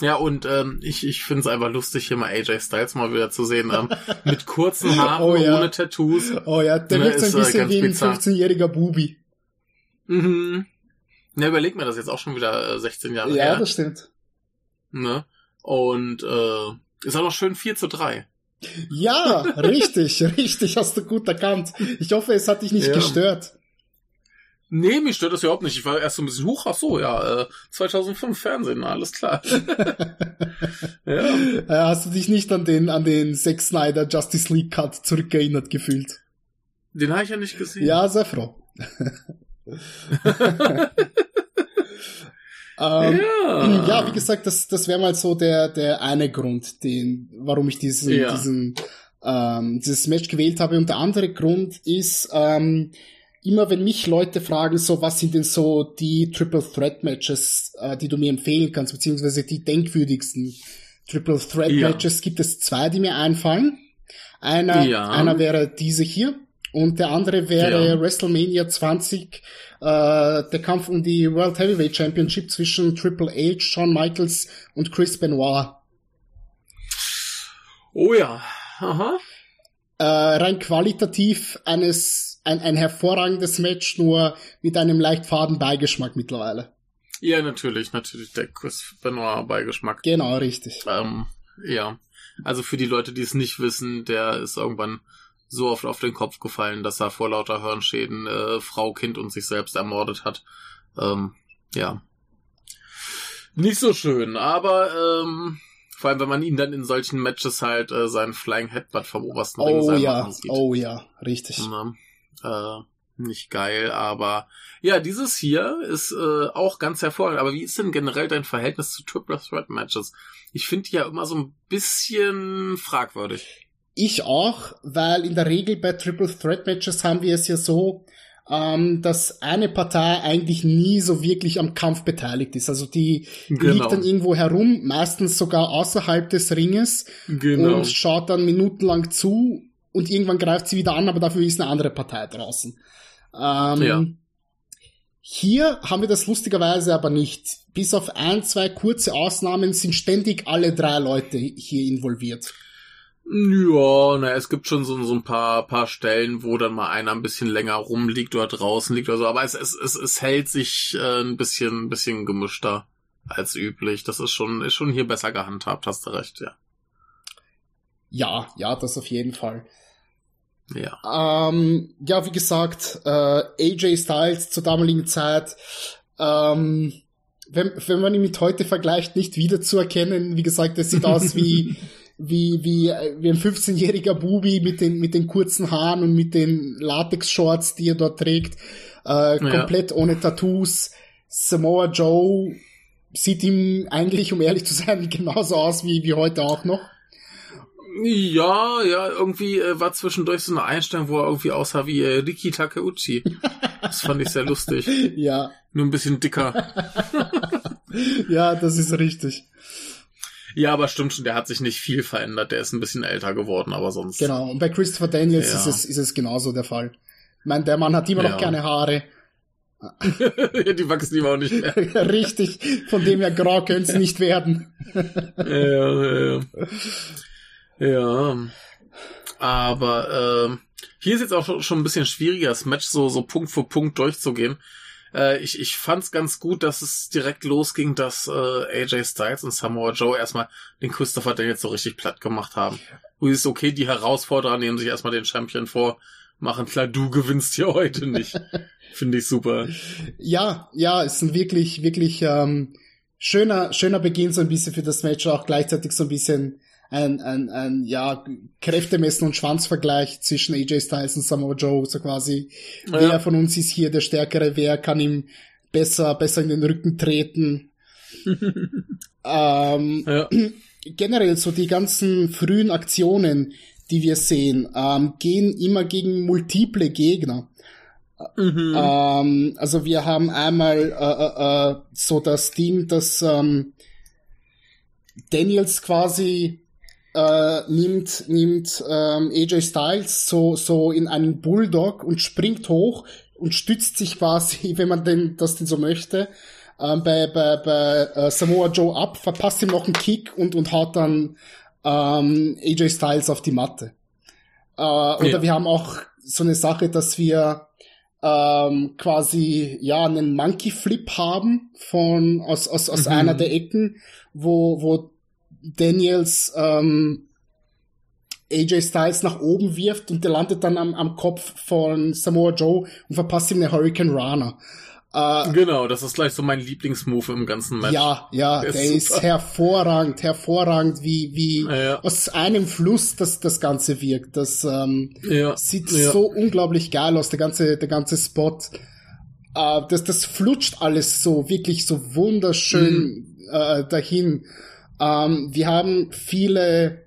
Speaker 2: Ja, und ähm, ich, ich finde es einfach lustig, hier mal AJ Styles mal wieder zu sehen. Ähm, mit kurzen Haaren, oh, ja. ohne Tattoos.
Speaker 1: Oh ja, der ne, wirkt so ein äh, bisschen wie ein 15-jähriger Bubi.
Speaker 2: Mhm. Ja, überleg mir das jetzt auch schon wieder äh, 16 Jahre
Speaker 1: ja,
Speaker 2: her.
Speaker 1: Ja, das stimmt.
Speaker 2: Ne? Und äh, ist auch noch schön 4 zu 3.
Speaker 1: Ja, richtig, richtig, hast du gut erkannt. Ich hoffe, es hat dich nicht ja. gestört.
Speaker 2: Nee, mich stört das überhaupt nicht. Ich war erst so ein bisschen hoch. Ach so, ja, äh, 2005 Fernsehen, alles klar.
Speaker 1: ja. Hast du dich nicht an den, an den Zack Snyder Justice League Cut zurückerinnert gefühlt?
Speaker 2: Den habe ich ja nicht gesehen.
Speaker 1: Ja, sehr froh. ähm, ja. ja, wie gesagt, das, das wäre mal so der, der eine Grund, den, warum ich diesen, ja. diesen, ähm, dieses Match gewählt habe. Und der andere Grund ist, ähm, immer wenn mich Leute fragen, so was sind denn so die Triple Threat Matches, äh, die du mir empfehlen kannst, beziehungsweise die denkwürdigsten Triple Threat Matches, ja. gibt es zwei, die mir einfallen. Einer, ja. einer wäre diese hier und der andere wäre ja. WrestleMania 20, äh, der Kampf um die World Heavyweight Championship zwischen Triple H, Shawn Michaels und Chris Benoit.
Speaker 2: Oh ja, aha.
Speaker 1: Äh, rein qualitativ eines ein, ein hervorragendes Match, nur mit einem leicht faden Beigeschmack mittlerweile.
Speaker 2: Ja, natürlich, natürlich, der Chris Benoit Beigeschmack.
Speaker 1: Genau, richtig.
Speaker 2: Ähm, ja. Also für die Leute, die es nicht wissen, der ist irgendwann so oft auf den Kopf gefallen, dass er vor lauter Hirnschäden äh, Frau, Kind und sich selbst ermordet hat. Ähm, ja. Nicht so schön, aber ähm, Vor allem, wenn man ihn dann in solchen Matches halt äh, seinen Flying Headbutt vom obersten
Speaker 1: oh,
Speaker 2: Ringseil
Speaker 1: ja.
Speaker 2: machen sieht.
Speaker 1: Oh ja, richtig.
Speaker 2: Na, äh, nicht geil, aber ja, dieses hier ist äh, auch ganz hervorragend. Aber wie ist denn generell dein Verhältnis zu Triple Threat Matches? Ich finde die ja immer so ein bisschen fragwürdig.
Speaker 1: Ich auch, weil in der Regel bei Triple Threat Matches haben wir es ja so, ähm, dass eine Partei eigentlich nie so wirklich am Kampf beteiligt ist. Also die
Speaker 2: Genau.
Speaker 1: liegt dann irgendwo herum, meistens sogar außerhalb des Ringes
Speaker 2: Genau.
Speaker 1: und schaut dann minutenlang zu und irgendwann greift sie wieder an, aber dafür ist eine andere Partei draußen. Ähm,
Speaker 2: Ja.
Speaker 1: Hier haben wir das lustigerweise aber nicht. Bis auf ein, zwei kurze Ausnahmen sind ständig alle drei Leute hier involviert.
Speaker 2: Ja, na, es gibt schon so, so ein paar, paar Stellen, wo dann mal einer ein bisschen länger rumliegt oder draußen liegt oder so, aber es, es, es, es hält sich äh, ein bisschen, ein bisschen gemischter als üblich. Das ist schon, ist schon hier besser gehandhabt, hast du recht, ja.
Speaker 1: Ja, ja, das auf jeden Fall.
Speaker 2: Ja.
Speaker 1: Ähm, ja, wie gesagt, äh, AJ Styles zur damaligen Zeit, ähm, wenn, wenn man ihn mit heute vergleicht, nicht wiederzuerkennen. Wie gesagt, er sieht aus wie, wie, wie, wie ein 15-jähriger Bubi mit den, mit den kurzen Haaren und mit den Latex-Shorts, die er dort trägt, äh, komplett ohne Tattoos. Samoa Joe sieht ihm eigentlich, um ehrlich zu sein, genauso aus wie, wie heute auch noch.
Speaker 2: Ja, ja, irgendwie äh, war zwischendurch so eine Einstellung, wo er irgendwie aussah wie äh, Riki Takeuchi. Das fand ich sehr lustig.
Speaker 1: Ja,
Speaker 2: Nur ein bisschen dicker.
Speaker 1: ja, das ist richtig.
Speaker 2: Ja, aber stimmt schon, der hat sich nicht viel verändert. Der ist ein bisschen älter geworden, aber sonst.
Speaker 1: Genau, und bei Christopher Daniels
Speaker 2: Ja.
Speaker 1: ist, es, ist es genauso der Fall. Ich meine, der Mann hat immer
Speaker 2: Ja.
Speaker 1: noch keine Haare.
Speaker 2: Die wachsen ihm auch nicht mehr.
Speaker 1: Richtig, von dem her grau können sie nicht werden.
Speaker 2: ja, ja. ja. Aber ähm, hier ist jetzt auch schon, ein bisschen schwieriger, das Match so, so Punkt für Punkt durchzugehen. Äh, ich ich fand es ganz gut, dass es direkt losging, dass äh, AJ Styles und Samoa Joe erstmal den Christopher Daniels so richtig platt gemacht haben. Wo es ist okay, die Herausforderer nehmen sich erstmal den Champion vor, machen klar, du gewinnst hier heute nicht. Finde ich super.
Speaker 1: Ja, ja, es ist ein wirklich, wirklich ähm, schöner, schöner Beginn so ein bisschen für das Match, auch gleichzeitig so ein bisschen ein, ein, ein ja, Kräftemessen und Schwanzvergleich zwischen AJ Styles und Samoa Joe, so quasi,
Speaker 2: Ja.
Speaker 1: wer von uns ist hier der Stärkere, wer kann ihm besser, besser in den Rücken treten. ähm,
Speaker 2: Ja.
Speaker 1: generell so die ganzen frühen Aktionen, die wir sehen, ähm, gehen immer gegen multiple Gegner.
Speaker 2: Mhm.
Speaker 1: Ähm, also wir haben einmal äh, äh, äh, so das Ding, dass ähm, Daniels quasi äh, nimmt nimmt ähm, AJ Styles so so in einen Bulldog und springt hoch und stützt sich quasi, wenn man denn das denn so möchte, ähm, bei bei, bei äh, Samoa Joe ab, verpasst ihm noch einen Kick und und haut dann ähm, AJ Styles auf die Matte. Äh, oder
Speaker 2: Ja.
Speaker 1: wir haben auch so eine Sache, dass wir ähm, quasi ja einen Monkey Flip haben von aus aus aus
Speaker 2: Mhm.
Speaker 1: einer der Ecken, wo wo Daniels ähm, AJ Styles nach oben wirft und der landet dann am, am Kopf von Samoa Joe und verpasst ihm eine Hurricane Rana. Äh,
Speaker 2: Genau, das ist gleich so mein Lieblingsmove im ganzen Match.
Speaker 1: ja, ja,
Speaker 2: Der
Speaker 1: der,
Speaker 2: ist
Speaker 1: ist, hervorragend, hervorragend, wie, wie
Speaker 2: Ja, ja.
Speaker 1: aus einem Fluss das, das Ganze wirkt. Das ähm,
Speaker 2: Ja,
Speaker 1: sieht so unglaublich geil aus, der ganze, der ganze Spot. Äh, das, das flutscht alles so, wirklich so wunderschön
Speaker 2: Mhm.
Speaker 1: äh, dahin. Ähm, wir haben viele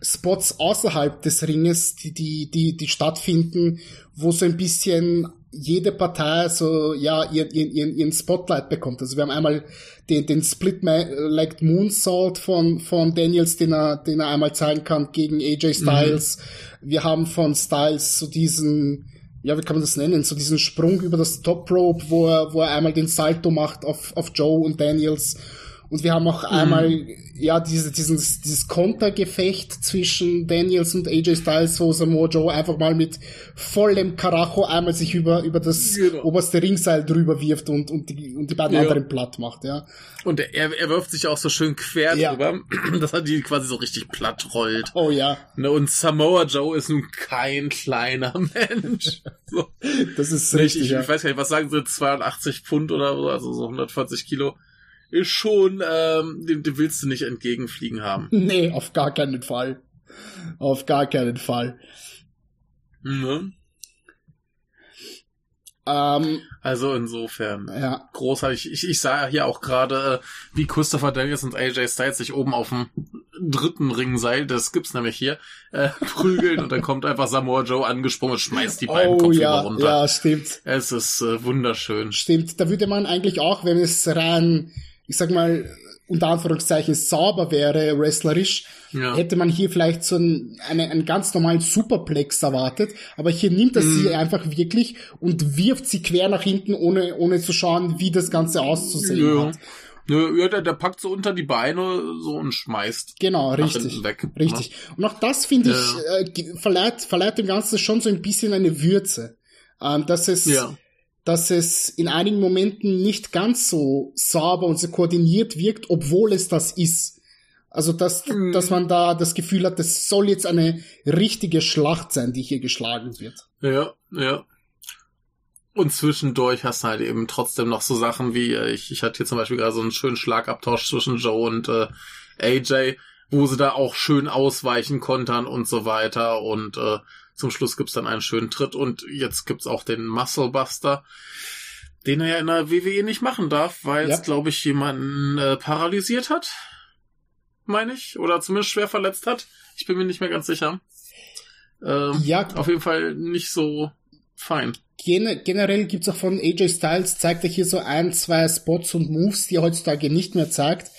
Speaker 1: Spots außerhalb des Ringes, die, die, die, die stattfinden, wo so ein bisschen jede Partei so, ja, ihren, ihren, ihren, Spotlight bekommt. Also wir haben einmal den, den Split-Legged Moonsault von, von Daniels, den er, den er einmal zeigen kann gegen AJ Styles. Wir haben von Styles so diesen, ja, wie kann man das nennen, so diesen Sprung über das Top Rope, wo er, wo er einmal den Salto macht auf, auf Joe und Daniels. Und wir haben auch einmal, ja, diese, diesen, dieses Kontergefecht zwischen Daniels und AJ Styles, wo Samoa Joe einfach mal mit vollem Karacho einmal sich über, über das
Speaker 2: Genau.
Speaker 1: oberste Ringseil drüber wirft und, und, die, und die beiden
Speaker 2: Ja.
Speaker 1: anderen platt macht, ja.
Speaker 2: Und er, er wirft sich auch so schön quer
Speaker 1: Ja.
Speaker 2: drüber, dass er die quasi so richtig platt rollt.
Speaker 1: Oh ja,
Speaker 2: Ne, Und Samoa Joe ist nun kein kleiner Mensch. So.
Speaker 1: das ist
Speaker 2: Ich,
Speaker 1: richtig,
Speaker 2: ich,
Speaker 1: ja.
Speaker 2: ich weiß gar nicht, was sagen sie, 82 Pfund oder so, also so 140 Kilo. Ist schon, ähm, dem, dem willst du nicht entgegenfliegen haben.
Speaker 1: Nee, auf gar keinen Fall. Auf gar keinen Fall.
Speaker 2: Mhm.
Speaker 1: Ähm,
Speaker 2: Also insofern.
Speaker 1: ja,
Speaker 2: Großartig. Ich, ich sah hier auch gerade, äh, wie Christopher Daniels und AJ Styles sich oben auf dem dritten Ringseil, das gibt's nämlich hier, äh, prügeln und dann kommt einfach Samoa Joe angesprungen und schmeißt die beiden
Speaker 1: oh ja,
Speaker 2: runter.
Speaker 1: ja, stimmt.
Speaker 2: Es ist äh, wunderschön.
Speaker 1: Stimmt. Da würde man eigentlich auch, wenn es rein, ich sag mal, unter Anführungszeichen sauber wäre, wrestlerisch,
Speaker 2: Ja.
Speaker 1: hätte man hier vielleicht so einen, eine, einen ganz normalen Superplex erwartet. Aber hier nimmt er
Speaker 2: Mhm.
Speaker 1: sie einfach wirklich und wirft sie quer nach hinten, ohne, ohne zu schauen, wie das Ganze auszusehen
Speaker 2: Ja.
Speaker 1: hat.
Speaker 2: Ja, der, der packt so unter die Beine so und schmeißt
Speaker 1: Genau, richtig.
Speaker 2: weg. ne?
Speaker 1: Richtig. Und auch das, finde ich, äh, verleiht, verleiht dem Ganzen schon so ein bisschen eine Würze. Ähm, dass es,
Speaker 2: Ja.
Speaker 1: Dass es in einigen Momenten nicht ganz so sauber und so koordiniert wirkt, obwohl es das ist. Also, dass,
Speaker 2: Mhm.
Speaker 1: dass man da das Gefühl hat, das soll jetzt eine richtige Schlacht sein, die hier geschlagen wird.
Speaker 2: Ja, ja. Und zwischendurch hast du halt eben trotzdem noch so Sachen wie, äh, ich, ich hatte hier zum Beispiel gerade so einen schönen Schlagabtausch zwischen Joe und äh, AJ, wo sie da auch schön ausweichen kontern und so weiter. Und äh, zum Schluss gibt's dann einen schönen Tritt und jetzt gibt's auch den Muscle Buster, den er ja in der WWE nicht machen darf, weil
Speaker 1: Ja.
Speaker 2: es, glaube ich, jemanden äh, paralysiert hat. Meine ich. Oder zumindest schwer verletzt hat. Ich bin mir nicht mehr ganz sicher. Ähm,
Speaker 1: Ja,
Speaker 2: auf jeden Fall nicht so fein.
Speaker 1: Gen generell gibt's auch von AJ Styles, zeigt er hier so ein, zwei Spots und Moves, die er heutzutage nicht mehr zeigt.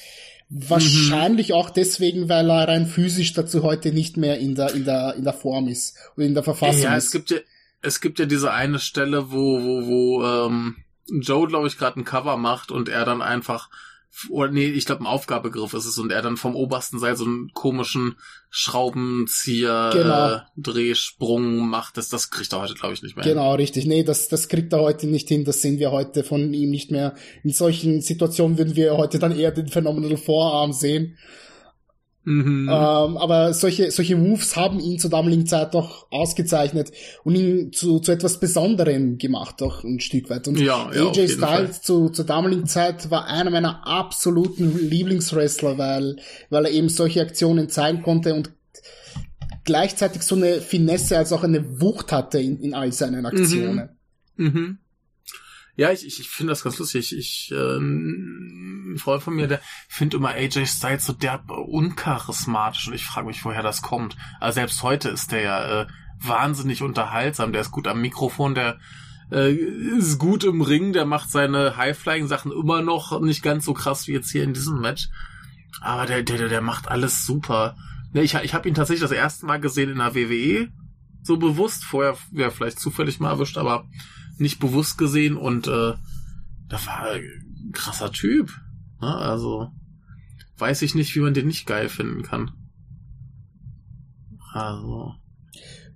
Speaker 1: Wahrscheinlich auch deswegen, weil er rein physisch dazu heute nicht mehr in der, in der, in der Form ist oder in der Verfassung
Speaker 2: ja,
Speaker 1: ist.
Speaker 2: es gibt ja, es gibt ja diese eine Stelle, wo, wo, wo ähm, Joe, glaube ich, gerade ein Cover macht und er dann einfach, oder nee, ich glaube, ein Aufgabegriff ist es und er dann vom obersten Seil so einen komischen Schraubenzieher,
Speaker 1: Genau.
Speaker 2: äh, Drehsprung macht. Das, das kriegt er heute, glaube ich, nicht mehr. hin.
Speaker 1: Genau, richtig. Nee, das, das kriegt er heute nicht hin. Das sehen wir heute von ihm nicht mehr. In solchen Situationen würden wir heute dann eher den Phenomenal Vorarm sehen.
Speaker 2: Mhm.
Speaker 1: Ähm, aber solche, solche Moves haben ihn zur damaligen Zeit doch ausgezeichnet und ihn zu, zu etwas Besonderem gemacht, doch ein Stück weit. Und
Speaker 2: Ja, ja,
Speaker 1: AJ
Speaker 2: jeden
Speaker 1: Styles zu, zur damaligen Zeit war einer meiner absoluten Lieblingswrestler, weil, weil er eben solche Aktionen zeigen konnte und gleichzeitig so eine Finesse als auch eine Wucht hatte in, in all seinen Aktionen.
Speaker 2: Mhm. Ja, ich, ich, ich finde das ganz lustig. Ich, äh, ein Freund von mir, der findet immer AJ Styles so derb uncharismatisch und ich frage mich, woher das kommt. Also selbst heute ist der ja äh, wahnsinnig unterhaltsam. Der ist gut am Mikrofon, der äh, ist gut im Ring, der macht seine High-Flying-Sachen immer noch nicht ganz so krass wie jetzt hier in diesem Match. Aber der, der, der macht alles super. Ne, ich, ich habe ihn tatsächlich das erste Mal gesehen in der WWE. So bewusst, vorher wäre vielleicht zufällig mal erwischt, aber nicht bewusst gesehen und äh, da war er ein krasser Typ. Ne? Also weiß ich nicht, wie man den nicht geil finden kann. Also.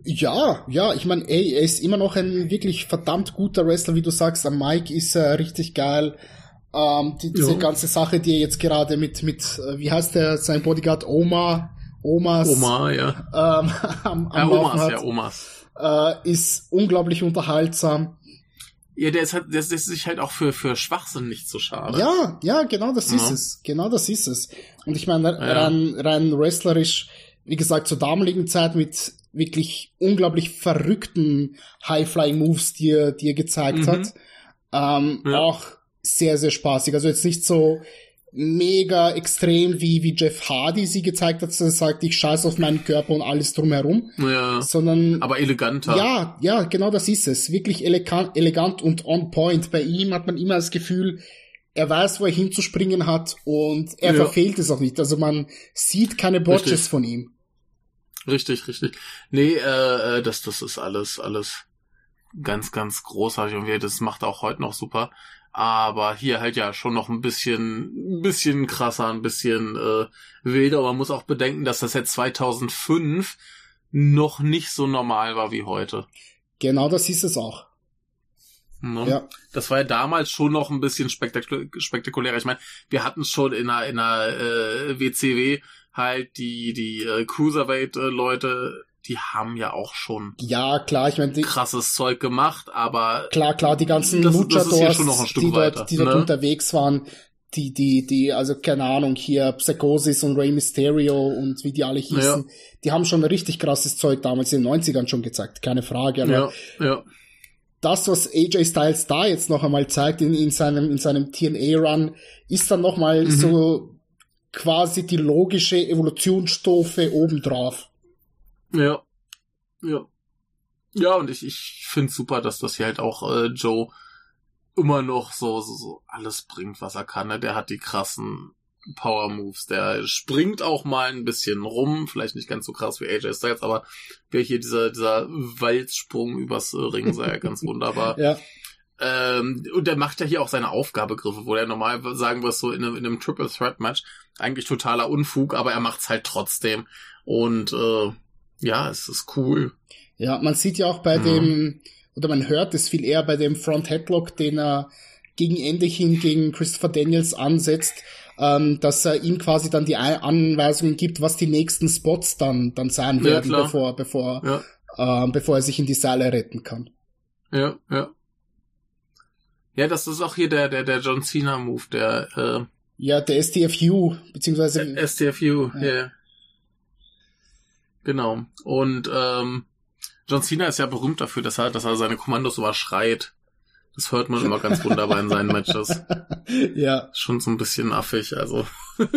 Speaker 1: Ja, ja, ich meine, ey, er ist immer noch ein wirklich verdammt guter Wrestler, wie du sagst. Am Mike ist er richtig geil. Ähm, die, diese
Speaker 2: Ja.
Speaker 1: ganze Sache, die er jetzt gerade mit, mit, äh, wie heißt der, sein Bodyguard Oma, Omas,
Speaker 2: Oma, ja.
Speaker 1: ähm, am, am
Speaker 2: Ja, Omas,
Speaker 1: hat,
Speaker 2: ja, Omas.
Speaker 1: äh, ist unglaublich unterhaltsam.
Speaker 2: Ja, der ist halt, der ist, der ist sich halt auch für, für Schwachsinn nicht so schade.
Speaker 1: Ja, ja, genau das ist
Speaker 2: Ja.
Speaker 1: es. Genau das ist es. Und ich meine, rein, rein wrestlerisch, wie gesagt, zur damaligen Zeit mit wirklich unglaublich verrückten High-Flying-Moves, die er, die er gezeigt
Speaker 2: Mhm.
Speaker 1: hat. Ähm,
Speaker 2: Ja.
Speaker 1: Auch sehr, sehr spaßig. Also jetzt nicht so mega extrem wie, wie Jeff Hardy sie gezeigt hat, dass er sagt, ich scheiß auf meinen Körper und alles drumherum,
Speaker 2: ja.
Speaker 1: sondern
Speaker 2: Aber eleganter.
Speaker 1: ja, ja, genau das ist es. Wirklich elegant, elegant und on point. Bei ihm hat man immer das Gefühl, er weiß, wo er hinzuspringen hat und er
Speaker 2: Ja.
Speaker 1: verfehlt es auch nicht. Also man sieht keine Botches
Speaker 2: Richtig.
Speaker 1: von ihm.
Speaker 2: Richtig, richtig. Nee, äh, äh, das, das ist alles, alles ganz, ganz großartig und das macht er auch heute noch super. Aber hier halt ja schon noch ein bisschen, ein bisschen krasser, ein bisschen äh, wilder. Man muss auch bedenken, dass das jetzt 2005 noch nicht so normal war wie heute.
Speaker 1: Genau das ist es auch.
Speaker 2: Ne?
Speaker 1: Ja.
Speaker 2: Das war ja damals schon noch ein bisschen spektakul spektakulärer. Ich meine, wir hatten schon in der, in der äh, WCW halt die, die äh, Cruiserweight-Leute, die haben ja auch schon
Speaker 1: Ja, klar, ich meine,
Speaker 2: krasses Zeug gemacht, aber
Speaker 1: klar, klar, die ganzen
Speaker 2: Das-
Speaker 1: Luchadors,
Speaker 2: noch
Speaker 1: die dort, die dort
Speaker 2: ne?
Speaker 1: unterwegs waren, die, die, die, also keine Ahnung, hier Psychosis und Rey Mysterio und wie die alle hießen, ja. die haben schon richtig krasses Zeug damals in den 90ern schon gezeigt, keine Frage. Aber
Speaker 2: ja, ja.
Speaker 1: das, was AJ Styles da jetzt noch einmal zeigt in, in seinem, in seinem TNA-Run, ist dann nochmal mhm. so quasi die logische Evolutionsstufe obendrauf.
Speaker 2: Ja. Ja. Ja, und ich, ich finde super, dass das hier halt auch äh, Joe immer noch so, so, so alles bringt, was er kann. Ne? Der hat die krassen Power Moves. Der springt auch mal ein bisschen rum, vielleicht nicht ganz so krass wie AJ Styles, aber wer hier dieser, dieser Walzsprung übers Ring sei ja ganz wunderbar.
Speaker 1: ja.
Speaker 2: Ähm, und der macht ja hier auch seine Aufgabegriffe, wo er normal sagen wir so in einem, in einem Triple Threat Match eigentlich totaler Unfug, aber er macht's halt trotzdem. Und äh, ja, es ist cool.
Speaker 1: Ja, man sieht ja auch bei mhm. dem, oder man hört es viel eher bei dem Front Headlock, den er gegen Ende hin gegen Christopher Daniels ansetzt, ähm, dass er ihm quasi dann die Anweisungen gibt, was die nächsten Spots dann, dann sein werden, ja, bevor, bevor, ja. äh, bevor er sich in die Seile retten kann.
Speaker 2: Ja, ja. Ja, das ist auch hier der, der, der John Cena Move, der, äh,
Speaker 1: Ja, der STFU, beziehungsweise.
Speaker 2: STFU, ja. Yeah. Genau. Und, ähm, John Cena ist ja berühmt dafür, dass er, dass er seine Kommandos überschreit. Das hört man immer ganz wunderbar in seinen Matches.
Speaker 1: Ja.
Speaker 2: Schon so ein bisschen affig, also.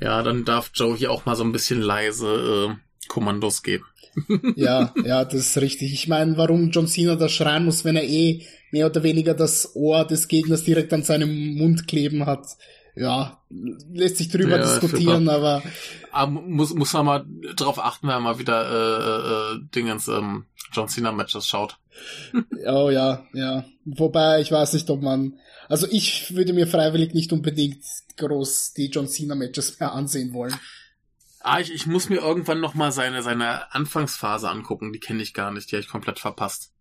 Speaker 2: ja, dann darf Joe hier auch mal so ein bisschen leise äh, Kommandos geben.
Speaker 1: ja, ja, das ist richtig. Ich meine, warum John Cena da schreien muss, wenn er eh mehr oder weniger das Ohr des Gegners direkt an seinem Mund kleben hat ja, lässt sich drüber ja, diskutieren, aber.
Speaker 2: aber muss, muss man mal drauf achten, wenn man mal wieder äh, äh, Dingens ähm, John Cena Matches schaut.
Speaker 1: oh ja, ja. Wobei, ich weiß nicht, ob man. Also ich würde mir freiwillig nicht unbedingt groß die John Cena Matches mehr ansehen wollen.
Speaker 2: Ah, ich, ich muss mir irgendwann noch mal seine, seine Anfangsphase angucken. Die kenne ich gar nicht. Die habe ich komplett verpasst.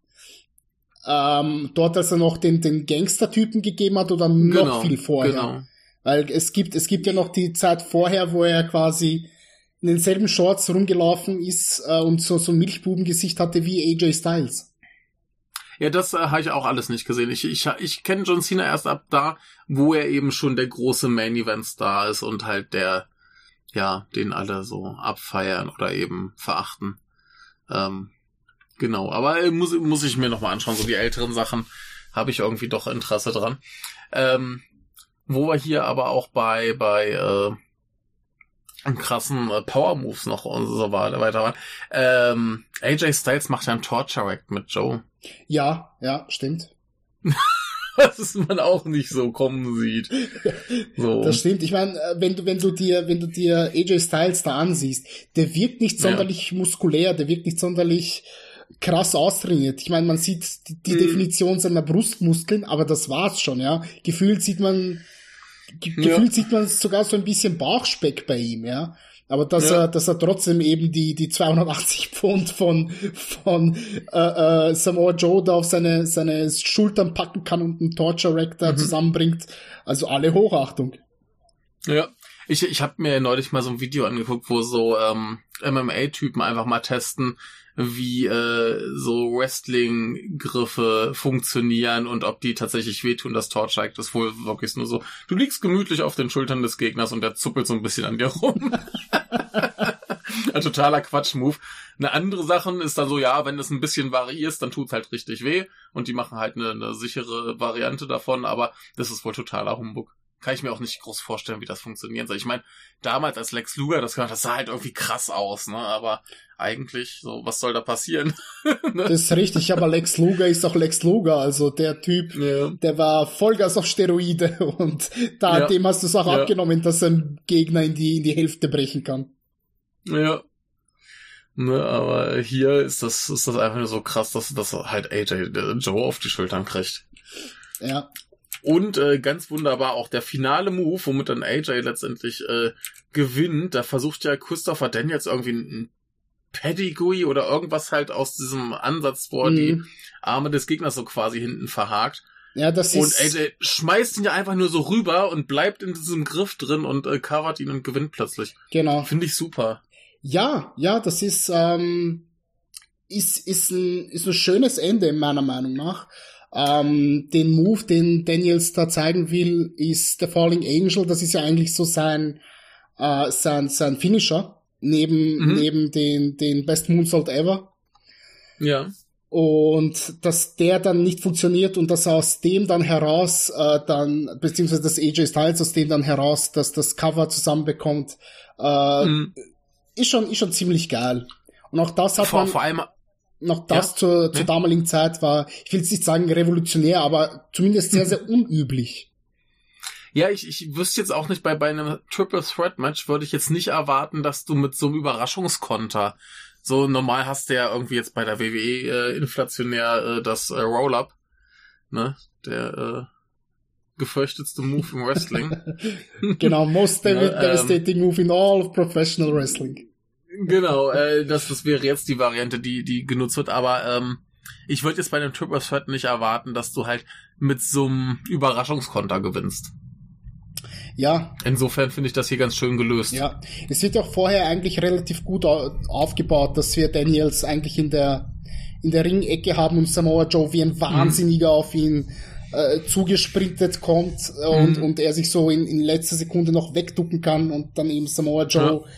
Speaker 1: Ähm, dort, als er noch den, den Gangster-Typen gegeben hat oder noch genau, viel vorher? Genau. Weil es gibt, es gibt ja noch die Zeit vorher, wo er quasi in denselben Shorts rumgelaufen ist äh, und so, so ein Milchbubengesicht hatte wie AJ Styles.
Speaker 2: Ja, das äh, habe ich auch alles nicht gesehen. Ich, ich, ich kenne John Cena erst ab da, wo er eben schon der große Main Event Star ist und halt der, ja, den alle so abfeiern oder eben verachten. Ähm, genau, aber äh, muss, muss ich mir nochmal anschauen. So die älteren Sachen habe ich irgendwie doch Interesse dran. Ähm, wo wir hier aber auch bei, bei äh, krassen äh, Power Moves noch und so weiter waren. Ähm, AJ Styles macht ja einen Torture Act mit Joe.
Speaker 1: Ja, ja, stimmt.
Speaker 2: Was man auch nicht so kommen sieht.
Speaker 1: So. Das stimmt. Ich meine, äh, wenn du, wenn du dir, wenn du dir AJ Styles da ansiehst, der wirkt nicht sonderlich ja. muskulär, der wirkt nicht sonderlich krass austrainiert. Ich meine, man sieht die, die mhm. Definition seiner Brustmuskeln, aber das war's schon, ja. Gefühlt sieht man Ge ja. Gefühlt sieht man sogar so ein bisschen Bauchspeck bei ihm, ja. Aber dass ja. er, dass er trotzdem eben die, die 280 Pfund von, von äh, äh, Samoa Joe da auf seine, seine Schultern packen kann und einen Torture Rector mhm. zusammenbringt. Also alle Hochachtung.
Speaker 2: Ja. Ich, ich habe mir neulich mal so ein Video angeguckt, wo so ähm, MMA-Typen einfach mal testen, wie äh, so Wrestling-Griffe funktionieren und ob die tatsächlich wehtun. Das Tor zeigt es wohl wirklich nur so. Du liegst gemütlich auf den Schultern des Gegners und der zuppelt so ein bisschen an dir rum. ein totaler Quatsch-Move. Eine andere Sache ist dann so, ja, wenn es ein bisschen variierst, dann tut's halt richtig weh und die machen halt eine, eine sichere Variante davon, aber das ist wohl totaler Humbug kann ich mir auch nicht groß vorstellen, wie das funktionieren soll. Ich meine, damals als Lex Luger das das sah halt irgendwie krass aus, ne? Aber eigentlich, so, was soll da passieren?
Speaker 1: ne? Das ist richtig, aber Lex Luger ist auch Lex Luger, also der Typ, ja. der war Vollgas auf Steroide und da ja. dem hast du es auch ja. abgenommen, dass ein Gegner in die, in die Hälfte brechen kann.
Speaker 2: Ja. Ne, aber hier ist das, ist das einfach nur so krass, dass, dass halt AJ Joe auf die Schultern kriegt.
Speaker 1: Ja.
Speaker 2: Und äh, ganz wunderbar auch der finale Move, womit dann AJ letztendlich äh, gewinnt. Da versucht ja Christopher Daniels irgendwie ein Pedigree oder irgendwas halt aus diesem Ansatz, wo mhm. die Arme des Gegners so quasi hinten verhakt.
Speaker 1: Ja, das
Speaker 2: und ist. Und AJ schmeißt ihn ja einfach nur so rüber und bleibt in diesem Griff drin und äh, covert ihn und gewinnt plötzlich.
Speaker 1: Genau.
Speaker 2: Finde ich super.
Speaker 1: Ja, ja, das ist, ähm, ist, ist, ein, ist ein schönes Ende, meiner Meinung nach. Ähm, den Move, den Daniels da zeigen will, ist der Falling Angel. Das ist ja eigentlich so sein, äh, sein, sein Finisher. Neben, mhm. neben den, den Best Moonsault ever.
Speaker 2: Ja.
Speaker 1: Und dass der dann nicht funktioniert und dass aus dem dann heraus äh, dann, beziehungsweise das AJ Styles aus dem dann heraus, dass das Cover zusammenbekommt, äh, mhm. ist schon, ist schon ziemlich geil. Und auch das hat
Speaker 2: vor,
Speaker 1: man.
Speaker 2: Vor allem,
Speaker 1: noch das ja, zur, zur damaligen Zeit war, ich will jetzt nicht sagen revolutionär, aber zumindest sehr, sehr unüblich.
Speaker 2: Ja, ich, ich wüsste jetzt auch nicht, bei, bei einem Triple Threat Match würde ich jetzt nicht erwarten, dass du mit so einem Überraschungskonter, so normal hast du ja irgendwie jetzt bei der WWE äh, inflationär äh, das äh, Roll-Up, ne, der äh, gefürchtetste Move im Wrestling.
Speaker 1: genau, most ne, devastating ähm, move in all of professional wrestling.
Speaker 2: Genau, äh, das, das wäre jetzt die Variante, die, die genutzt wird, aber ähm, ich würde jetzt bei einem Triple Threat nicht erwarten, dass du halt mit so einem Überraschungskonter gewinnst.
Speaker 1: Ja.
Speaker 2: Insofern finde ich das hier ganz schön gelöst.
Speaker 1: Ja, es wird ja auch vorher eigentlich relativ gut aufgebaut, dass wir Daniels eigentlich in der in der Ringecke haben und Samoa Joe wie ein Wahnsinniger mhm. auf ihn äh, zugesprintet kommt und, mhm. und er sich so in, in letzter Sekunde noch wegducken kann und dann eben Samoa Joe ja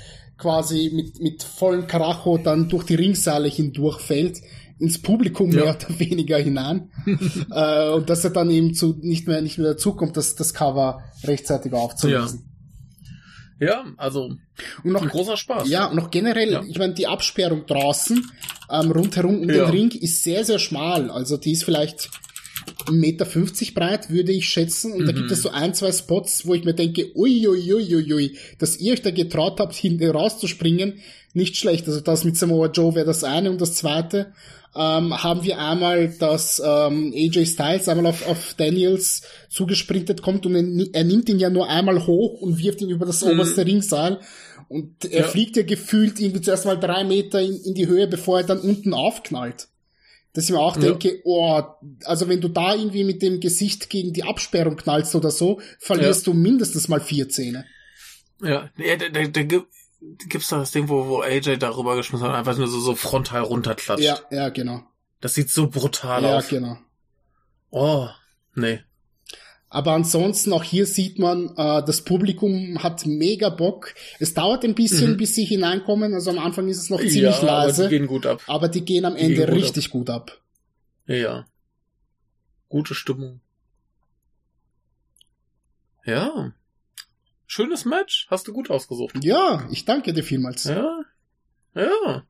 Speaker 1: quasi mit, mit vollen Karacho dann durch die Ringsaale hindurchfällt, ins Publikum ja. mehr oder weniger hinein. äh, und dass er dann eben zu, nicht mehr, nicht mehr dazukommt, das, das Cover rechtzeitig aufzulösen.
Speaker 2: Ja. Ja, also und noch, ein großer Spaß.
Speaker 1: Ja, und noch generell, ja. ich meine, die Absperrung draußen ähm, rundherum um den Ring ist sehr, sehr schmal. Also die ist vielleicht 1,50 Meter breit, würde ich schätzen. Und mhm. da gibt es so ein, zwei Spots, wo ich mir denke, uiuiuiui, dass ihr euch da getraut habt, hinten rauszuspringen, nicht schlecht. Also das mit Samoa Joe wäre das eine. Und das zweite, ähm, haben wir einmal, dass ähm, AJ Styles einmal auf, auf Daniels zugesprintet kommt und er, er, nimmt ihn ja nur einmal hoch und wirft ihn über das mhm. oberste Ringseil. Und er ja. fliegt ja gefühlt irgendwie zuerst mal drei Meter in, in die Höhe, bevor er dann unten aufknallt dass ich mir auch ja. denke, oh, also wenn du da irgendwie mit dem Gesicht gegen die Absperrung knallst oder so, verlierst ja. du mindestens mal vier Zähne.
Speaker 2: Ja, ja da, da, da gibt's da das Ding, wo, wo AJ darüber geschmissen hat, einfach nur so, so frontal runterklatscht.
Speaker 1: Ja, ja, genau.
Speaker 2: Das sieht so brutal
Speaker 1: ja,
Speaker 2: aus.
Speaker 1: Ja, genau.
Speaker 2: Oh, nee.
Speaker 1: Aber ansonsten auch hier sieht man, äh, das Publikum hat mega Bock. Es dauert ein bisschen, mhm. bis sie hineinkommen. Also am Anfang ist es noch ziemlich ja, leise.
Speaker 2: Aber die gehen gut ab.
Speaker 1: Aber die gehen am die Ende gehen gut richtig ab. gut ab.
Speaker 2: Ja. Gute Stimmung. Ja. Schönes Match. Hast du gut ausgesucht.
Speaker 1: Ja, ich danke dir vielmals.
Speaker 2: Ja. Ja.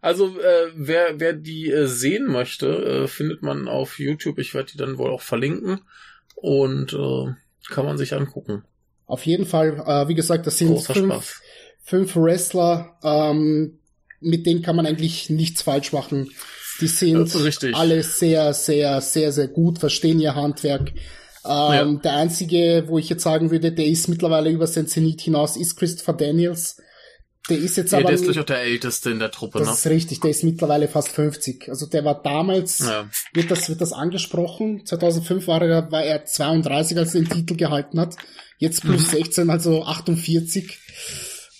Speaker 2: Also äh, wer wer die äh, sehen möchte, äh, findet man auf YouTube. Ich werde die dann wohl auch verlinken und äh, kann man sich angucken.
Speaker 1: Auf jeden Fall, äh, wie gesagt, das sind fünf, fünf Wrestler, ähm, mit denen kann man eigentlich nichts falsch machen. Die sind alle sehr, sehr, sehr, sehr gut, verstehen ihr Handwerk. Ähm, ja. Der einzige, wo ich jetzt sagen würde, der ist mittlerweile über sein Zenit hinaus, ist Christopher Daniels. Der ist jetzt
Speaker 2: ja,
Speaker 1: aber.
Speaker 2: Der ist durchaus der älteste in der Truppe,
Speaker 1: das ne? Das ist richtig, der ist mittlerweile fast 50. Also der war damals, ja. wird das, wird das angesprochen. 2005 war er, war er 32, als er den Titel gehalten hat. Jetzt plus mhm. 16, also 48.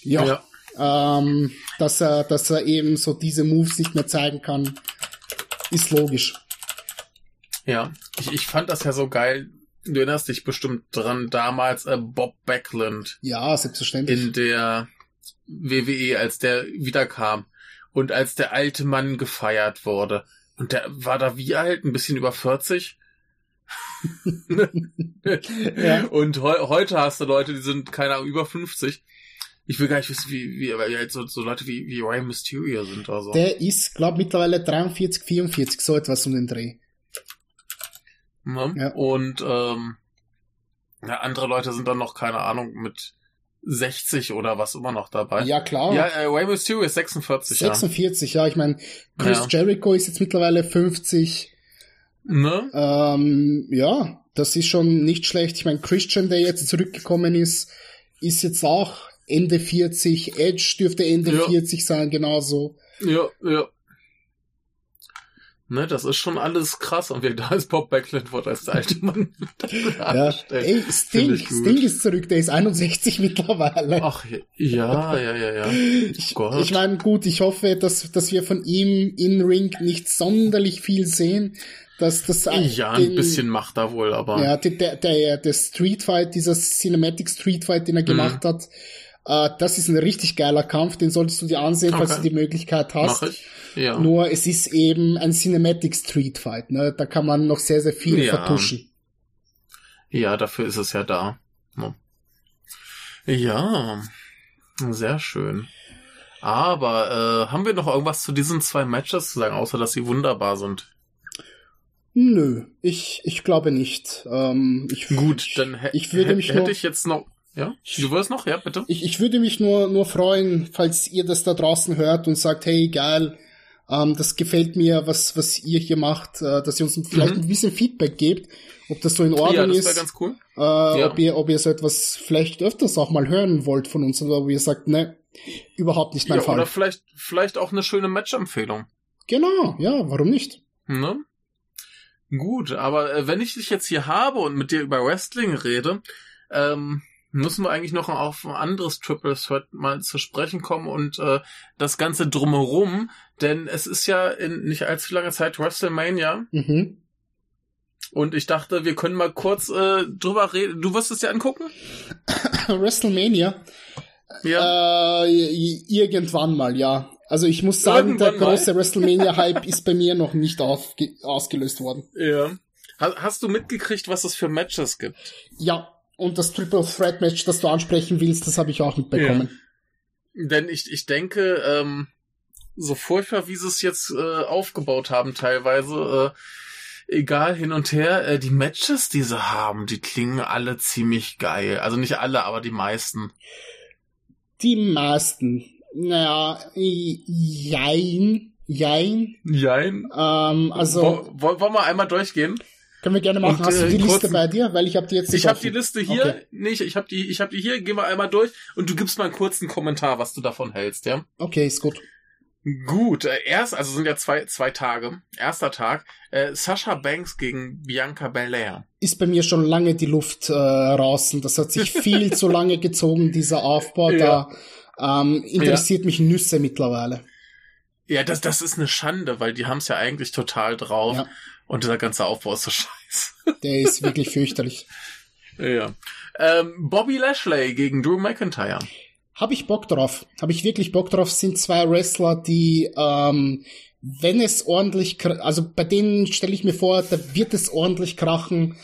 Speaker 1: Ja. ja. Ähm, dass er, dass er eben so diese Moves nicht mehr zeigen kann, ist logisch.
Speaker 2: Ja, ich, ich fand das ja so geil. Du erinnerst dich bestimmt dran, damals äh, Bob Backlund.
Speaker 1: Ja, selbstverständlich.
Speaker 2: In der WWE, als der wiederkam und als der alte Mann gefeiert wurde. Und der war da wie alt? Ein bisschen über 40? ja. Und he heute hast du Leute, die sind keine Ahnung, über 50. Ich will gar nicht wissen, wie, wie, halt so, so Leute wie, wie Ryan Mysterio sind oder so.
Speaker 1: Der ist, glaub mittlerweile 43, 44, so etwas um den Dreh.
Speaker 2: Ja. ja. Und ähm, ja, andere Leute sind dann noch, keine Ahnung, mit 60 oder was immer noch dabei.
Speaker 1: Ja, klar.
Speaker 2: Ja, äh, Rey Mysterio ist 46.
Speaker 1: 46, ja. ja. Ich meine, Chris ja. Jericho ist jetzt mittlerweile 50.
Speaker 2: Ne?
Speaker 1: Ähm, ja, das ist schon nicht schlecht. Ich meine, Christian, der jetzt zurückgekommen ist, ist jetzt auch Ende 40. Edge dürfte Ende ja. 40 sein, genauso.
Speaker 2: Ja, ja. Ne, das ist schon alles krass. Und wie da ist Bob Backlund wird als der alte Mann
Speaker 1: ja. Ey, Sting, Sting ist zurück, der ist 61 mittlerweile.
Speaker 2: Ach, ja, ja, ja, ja.
Speaker 1: Ich, Gott. ich meine, gut, ich hoffe, dass, dass wir von ihm in Ring nicht sonderlich viel sehen. Das, das,
Speaker 2: ja, den, ein bisschen macht er wohl, aber.
Speaker 1: Ja, der, der, der Street Fight, dieser Cinematic Street Fight, den er mhm. gemacht hat, äh, das ist ein richtig geiler Kampf, den solltest du dir ansehen, okay. falls du die Möglichkeit hast. Mach ich. Ja. Nur es ist eben ein Cinematic Street Fight, ne? Da kann man noch sehr, sehr viel ja. vertuschen.
Speaker 2: Ja, dafür ist es ja da. Ja, sehr schön. Aber äh, haben wir noch irgendwas zu diesen zwei Matches zu sagen, außer dass sie wunderbar sind?
Speaker 1: Nö, ich, ich glaube nicht. Ähm, ich,
Speaker 2: Gut, dann ich würde mich hätte ich jetzt noch. Ja, du wirst noch, ja, bitte.
Speaker 1: Ich, ich würde mich nur, nur freuen, falls ihr das da draußen hört und sagt, hey, geil, ähm, das gefällt mir, was, was ihr hier macht, äh, dass ihr uns vielleicht mhm. ein bisschen Feedback gebt, ob das so in Ordnung ja, das ist.
Speaker 2: ganz cool.
Speaker 1: Äh, ja. ob, ihr, ob ihr so etwas vielleicht öfters auch mal hören wollt von uns, oder ob ihr sagt, ne, überhaupt nicht mein ja, Fall.
Speaker 2: Oder vielleicht, vielleicht auch eine schöne Match-Empfehlung.
Speaker 1: Genau, ja, warum nicht?
Speaker 2: Ne? Gut, aber äh, wenn ich dich jetzt hier habe und mit dir über Wrestling rede, ähm, müssen wir eigentlich noch auf ein anderes Triple Threat mal zu sprechen kommen und äh, das Ganze drumherum, denn es ist ja in nicht allzu langer Zeit WrestleMania. Mhm. Und ich dachte, wir können mal kurz äh, drüber reden. Du wirst es dir angucken?
Speaker 1: WrestleMania? Ja. Äh, irgendwann mal, ja. Also ich muss sagen, irgendwann der große WrestleMania-Hype ist bei mir noch nicht ausgelöst worden.
Speaker 2: Ja. Hast du mitgekriegt, was es für Matches gibt?
Speaker 1: Ja, und das Triple Threat Match, das du ansprechen willst, das habe ich auch mitbekommen.
Speaker 2: Ja. Denn ich, ich denke, ähm, so furchtbar, wie sie es jetzt äh, aufgebaut haben, teilweise, äh, egal hin und her, äh, die Matches, die sie haben, die klingen alle ziemlich geil. Also nicht alle, aber die meisten.
Speaker 1: Die meisten. Naja, jein. Jein.
Speaker 2: Jein.
Speaker 1: Ähm, also.
Speaker 2: Wollen wir mal einmal durchgehen?
Speaker 1: Können wir gerne machen. Und, Hast du die äh, Liste bei dir? Weil ich habe die jetzt.
Speaker 2: Ich habe die Liste hier. Okay. Nee, ich habe die, ich habe die hier. Gehen wir einmal durch und du gibst mal einen kurzen Kommentar, was du davon hältst, ja?
Speaker 1: Okay, ist gut.
Speaker 2: Gut, äh, erst, also sind ja zwei, zwei Tage. Erster Tag, äh, Sascha Banks gegen Bianca Belair.
Speaker 1: Ist bei mir schon lange die Luft äh, raus. Das hat sich viel zu lange gezogen, dieser Aufbau. Ja. Da ähm, interessiert ja. mich Nüsse mittlerweile.
Speaker 2: Ja, das, das ist eine Schande, weil die haben es ja eigentlich total drauf. Ja. Und dieser ganze Aufbau ist so scheiße.
Speaker 1: Der ist wirklich fürchterlich.
Speaker 2: Ja. Ähm, Bobby Lashley gegen Drew McIntyre.
Speaker 1: Habe ich Bock drauf. Habe ich wirklich Bock drauf. Sind zwei Wrestler, die, ähm, wenn es ordentlich, also bei denen stelle ich mir vor, da wird es ordentlich krachen.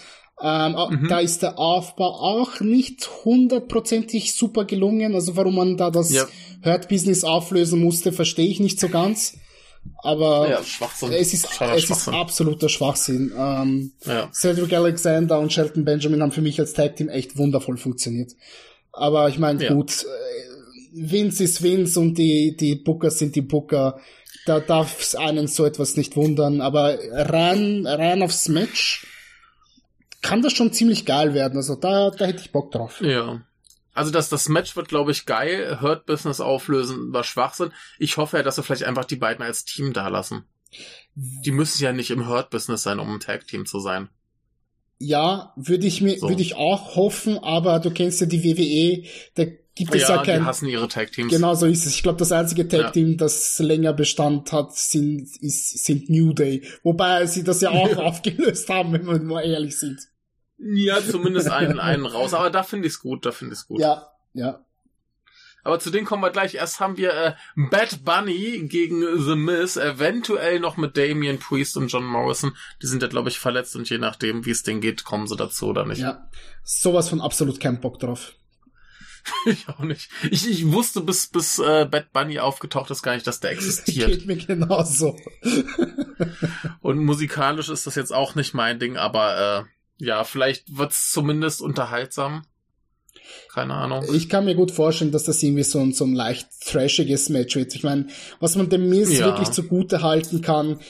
Speaker 1: Ähm, mhm. Da ist der Aufbau auch nicht hundertprozentig super gelungen. Also warum man da das ja. Hurt-Business auflösen musste, verstehe ich nicht so ganz. Aber ja, es ist, es ist absoluter Schwachsinn. Ähm, ja. Cedric Alexander und Shelton Benjamin haben für mich als Tag Team echt wundervoll funktioniert. Aber ich meine, ja. gut, äh, Vince ist Vince und die, die Booker sind die Booker. Da darf es einen so etwas nicht wundern. Aber rein, rein aufs Match kann das schon ziemlich geil werden. Also da, da hätte ich Bock drauf.
Speaker 2: Ja. Also das, das Match wird, glaube ich, geil. Hurt Business auflösen war Schwachsinn. Ich hoffe ja, dass wir vielleicht einfach die beiden als Team da lassen. Die müssen ja nicht im Hurt Business sein, um ein Tag Team zu sein.
Speaker 1: Ja, würde ich mir, so. würde ich auch hoffen, aber du kennst ja die WWE, da gibt es ja, ja kein.
Speaker 2: Die hassen ihre Tag Teams.
Speaker 1: Genau so ist es. Ich glaube, das einzige Tag Team, ja. das länger Bestand hat, sind, ist, sind New Day. Wobei sie das ja auch aufgelöst haben, wenn wir mal ehrlich sind.
Speaker 2: Ja, zumindest einen, einen raus. Aber da finde ich es gut, da finde ich es gut.
Speaker 1: Ja, ja.
Speaker 2: Aber zu denen kommen wir gleich. Erst haben wir äh, Bad Bunny gegen The Miz, eventuell noch mit Damien Priest und John Morrison. Die sind ja, glaube ich, verletzt und je nachdem, wie es denen geht, kommen sie dazu oder nicht.
Speaker 1: Ja, sowas von absolut kein Bock drauf.
Speaker 2: ich auch nicht. Ich, ich wusste, bis, bis äh, Bad Bunny aufgetaucht ist, gar nicht, dass der existiert.
Speaker 1: Geht mir genauso.
Speaker 2: und musikalisch ist das jetzt auch nicht mein Ding, aber äh, ja, vielleicht wird's zumindest unterhaltsam. Keine Ahnung.
Speaker 1: Ich kann mir gut vorstellen, dass das irgendwie so ein, so ein leicht trashiges Match wird. Ich meine, was man dem Miz ja. wirklich zugute halten kann,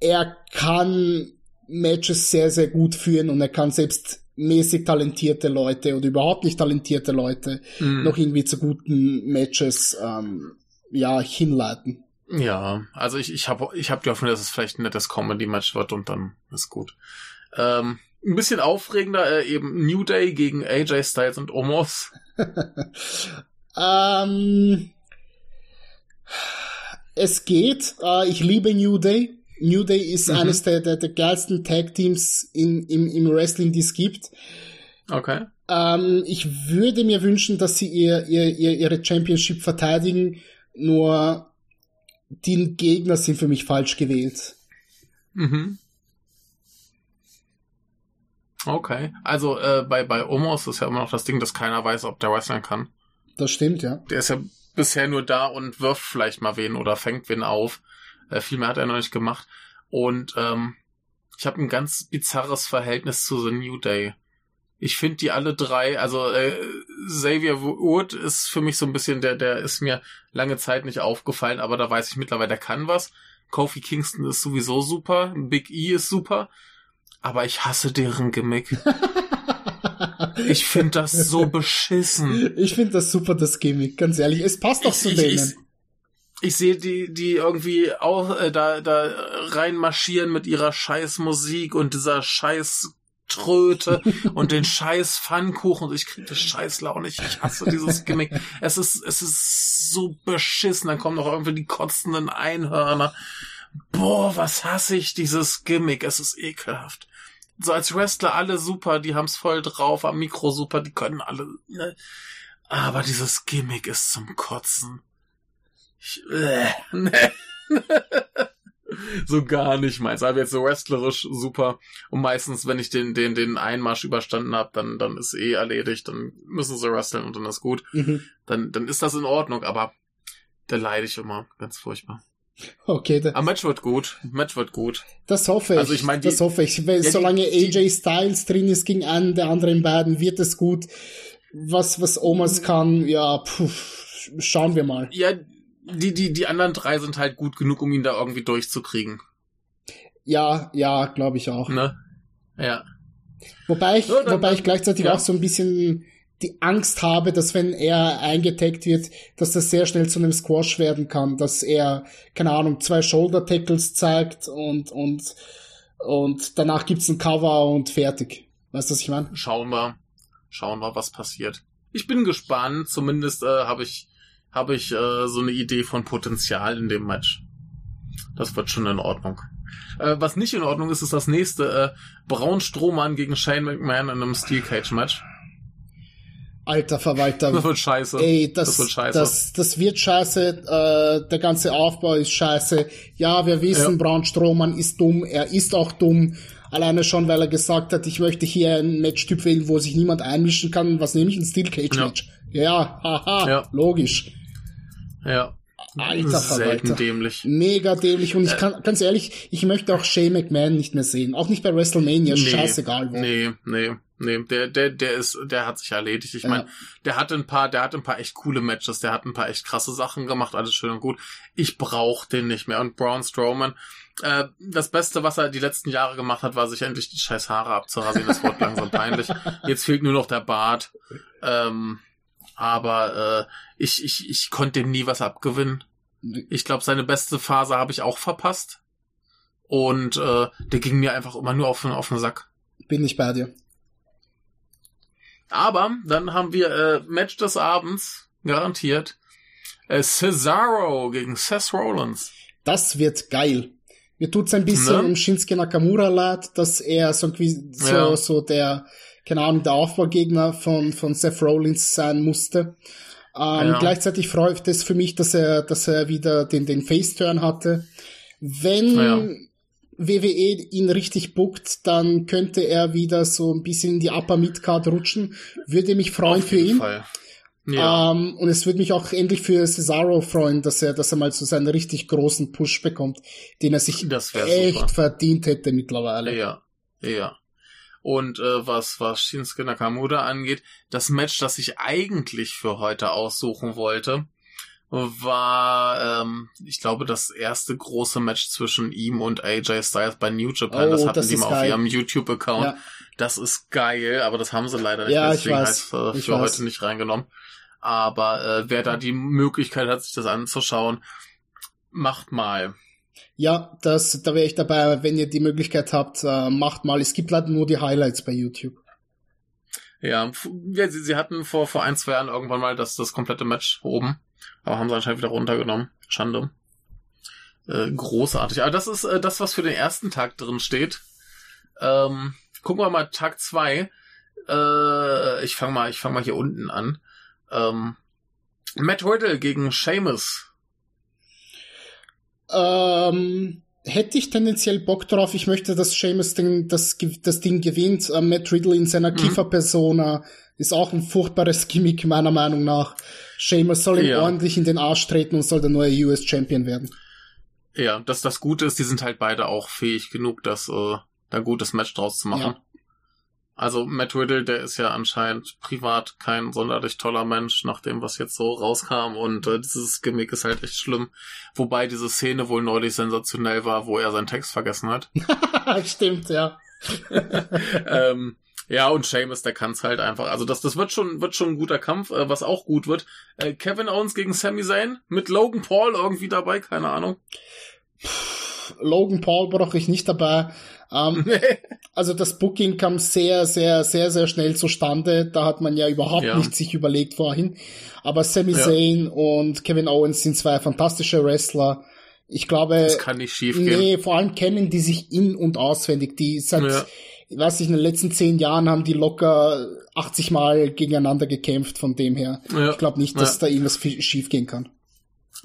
Speaker 1: er kann Matches sehr, sehr gut führen und er kann selbst mäßig talentierte Leute oder überhaupt nicht talentierte Leute mm. noch irgendwie zu guten Matches ähm, ja hinleiten.
Speaker 2: Ja, also ich, ich habe ich hab die Hoffnung, dass es vielleicht ein nettes Comedy-Match wird und dann ist gut. Ähm, ein bisschen aufregender, äh, eben New Day gegen AJ Styles und Omos.
Speaker 1: ähm, es geht. Äh, ich liebe New Day. New Day ist mhm. eines der, der, der geilsten Tag-Teams in, im, im Wrestling, die es gibt.
Speaker 2: Okay.
Speaker 1: Ähm, ich würde mir wünschen, dass sie ihr, ihr, ihr, ihre Championship verteidigen, nur die Gegner sind für mich falsch gewählt.
Speaker 2: Mhm. Okay. Also äh, bei, bei Omos ist ja immer noch das Ding, dass keiner weiß, ob der wrestlen kann.
Speaker 1: Das stimmt, ja.
Speaker 2: Der ist ja bisher nur da und wirft vielleicht mal wen oder fängt wen auf. Äh, viel mehr hat er noch nicht gemacht. Und ähm, ich habe ein ganz bizarres Verhältnis zu The New Day. Ich finde die alle drei, also äh, Xavier Wood ist für mich so ein bisschen der, der ist mir lange Zeit nicht aufgefallen, aber da weiß ich mittlerweile, der kann was. Kofi Kingston ist sowieso super, Big E ist super, aber ich hasse deren Gimmick. ich finde das so beschissen.
Speaker 1: Ich finde das super, das Gimmick, ganz ehrlich. Es passt doch zu denen.
Speaker 2: Ich, ich sehe die, die irgendwie auch äh, da, da reinmarschieren mit ihrer scheiß Musik und dieser scheiß Tröte und den scheiß Pfannkuchen und ich krieg das scheiß Laune. Ich hasse dieses Gimmick. Es ist, es ist so beschissen. Dann kommen noch irgendwie die kotzenden Einhörner. Boah, was hasse ich dieses Gimmick. Es ist ekelhaft. So als Wrestler alle super, die haben's voll drauf, am Mikro super, die können alle, ne? Aber dieses Gimmick ist zum Kotzen. Ich, äh, ne. so gar nicht meins. Aber jetzt so wrestlerisch super. Und meistens, wenn ich den, den, den Einmarsch überstanden habe, dann, dann ist eh erledigt. Dann müssen sie wresteln und dann ist gut. Mhm. Dann, dann ist das in Ordnung. Aber da leide ich immer. Ganz furchtbar.
Speaker 1: Okay.
Speaker 2: Aber Match wird gut. Match wird gut.
Speaker 1: Das hoffe ich. Also ich meine, das hoffe ich. Ja, Solange die, AJ Styles drin ist gegen einen der anderen beiden, wird es gut. Was, was Omas kann, ja, puh, schauen wir mal.
Speaker 2: Ja, die, die, die anderen drei sind halt gut genug, um ihn da irgendwie durchzukriegen.
Speaker 1: Ja, ja, glaube ich auch.
Speaker 2: Ne? Ja.
Speaker 1: Wobei ich, ja, dann, wobei ich gleichzeitig ja. auch so ein bisschen die Angst habe, dass wenn er eingetaggt wird, dass das sehr schnell zu einem Squash werden kann, dass er, keine Ahnung, zwei Shoulder Tackles zeigt und, und, und danach gibt's ein Cover und fertig. Weißt du, was ich meine?
Speaker 2: Schauen wir. Schauen wir, was passiert. Ich bin gespannt. Zumindest äh, habe ich habe ich äh, so eine Idee von Potenzial in dem Match. Das wird schon in Ordnung. Äh, was nicht in Ordnung ist, ist das nächste. Äh, Braun Strohmann gegen Shane McMahon in einem Steel Cage Match.
Speaker 1: Alter Verwalter.
Speaker 2: Das wird scheiße.
Speaker 1: Ey, das, das wird scheiße. Das, das wird scheiße. Äh, der ganze Aufbau ist scheiße. Ja, wir wissen, ja. Braun Strohmann ist dumm. Er ist auch dumm. Alleine schon, weil er gesagt hat, ich möchte hier ein Matchtyp wählen, wo sich niemand einmischen kann. Was nehme ich? Ein Steel Cage Match. Ja, ja haha, ja. logisch.
Speaker 2: Ja.
Speaker 1: Alter
Speaker 2: Selten dämlich.
Speaker 1: Mega dämlich. Und ich äh. kann, ganz ehrlich, ich möchte auch Shane McMahon nicht mehr sehen. Auch nicht bei WrestleMania. Nee, Scheißegal
Speaker 2: wo. Nee, nee, nee. Der, der, der ist, der hat sich erledigt. Ich ja. meine, der hatte ein paar, der hat ein paar echt coole Matches. Der hat ein paar echt krasse Sachen gemacht. Alles schön und gut. Ich brauch den nicht mehr. Und Braun Strowman, äh, das Beste, was er die letzten Jahre gemacht hat, war sich endlich die scheiß Haare abzurasieren. Das wird langsam peinlich. Jetzt fehlt nur noch der Bart. Ähm, aber äh, ich, ich, ich konnte dem nie was abgewinnen. Ich glaube, seine beste Phase habe ich auch verpasst. Und äh, der ging mir einfach immer nur auf, auf den Sack.
Speaker 1: Bin ich bei dir.
Speaker 2: Aber dann haben wir äh, Match des Abends, garantiert. Äh, Cesaro gegen Seth Rollins.
Speaker 1: Das wird geil. Mir tut's ein bisschen ne? um Shinsuke Nakamura leid, dass er so, so, ja. so der keine Ahnung, der Aufbaugegner von, von Seth Rollins sein musste. Ähm, ja. Gleichzeitig freut es für mich, dass er, dass er wieder den, den Face-Turn hatte. Wenn ja. WWE ihn richtig bookt, dann könnte er wieder so ein bisschen in die Upper Midcard rutschen. Würde mich freuen für ihn. Fall. Ja. Ähm, und es würde mich auch endlich für Cesaro freuen, dass er, dass er mal so seinen richtig großen Push bekommt, den er sich echt super. verdient hätte mittlerweile.
Speaker 2: Ja, ja. Und äh, was, was Shinsuke Nakamura angeht, das Match, das ich eigentlich für heute aussuchen wollte, war, ähm, ich glaube, das erste große Match zwischen ihm und AJ Styles bei New Japan. Oh, das hatten das die mal auf ihrem YouTube-Account. Ja. Das ist geil, aber das haben sie leider nicht.
Speaker 1: Ja, deswegen heißt
Speaker 2: äh, für weiß. heute nicht reingenommen. Aber äh, wer da die Möglichkeit hat, sich das anzuschauen, macht mal.
Speaker 1: Ja, das, da wäre ich dabei, wenn ihr die Möglichkeit habt, äh, macht mal. Es gibt leider nur die Highlights bei YouTube.
Speaker 2: Ja, ja sie, sie hatten vor, vor ein, zwei Jahren irgendwann mal das, das komplette Match oben, aber haben sie anscheinend wieder runtergenommen. Schande. äh, großartig. Aber das ist äh, das, was für den ersten Tag drin steht. Ähm, gucken wir mal Tag zwei. Äh, ich fange mal, ich fange mal hier unten an. Ähm, Matt Riddle gegen Seamus.
Speaker 1: Ähm, hätte ich tendenziell Bock drauf. Ich möchte, dass Seamus den, das, das Ding gewinnt. Äh, Matt Riddle in seiner mhm. Kieferpersona ist auch ein furchtbares Gimmick, meiner Meinung nach. Seamus soll ihm ja. ordentlich in den Arsch treten und soll der neue US Champion werden.
Speaker 2: Ja, dass das Gute ist, die sind halt beide auch fähig genug, das äh, da ein gutes Match draus zu machen. Ja. Also Matt Riddle, der ist ja anscheinend privat kein sonderlich toller Mensch, nach dem, was jetzt so rauskam. Und äh, dieses Gimmick ist halt echt schlimm. Wobei diese Szene wohl neulich sensationell war, wo er seinen Text vergessen hat.
Speaker 1: Stimmt, ja.
Speaker 2: ähm, ja, und Seamus, der kann's halt einfach. Also das, das wird schon, wird schon ein guter Kampf, äh, was auch gut wird. Äh, Kevin Owens gegen Sami Zayn mit Logan Paul irgendwie dabei, keine Ahnung.
Speaker 1: Logan Paul brauche ich nicht dabei. Ähm, also das Booking kam sehr, sehr, sehr, sehr schnell zustande. Da hat man ja überhaupt ja. nicht sich überlegt vorhin. Aber Sami ja. Zayn und Kevin Owens sind zwei fantastische Wrestler. Ich glaube,
Speaker 2: das kann nicht schief
Speaker 1: gehen. Nee, vor allem kennen die sich in- und auswendig. Die seit, ja. ich weiß nicht, in den letzten zehn Jahren haben die locker 80 Mal gegeneinander gekämpft, von dem her. Ja. Ich glaube nicht, dass da irgendwas schief gehen kann.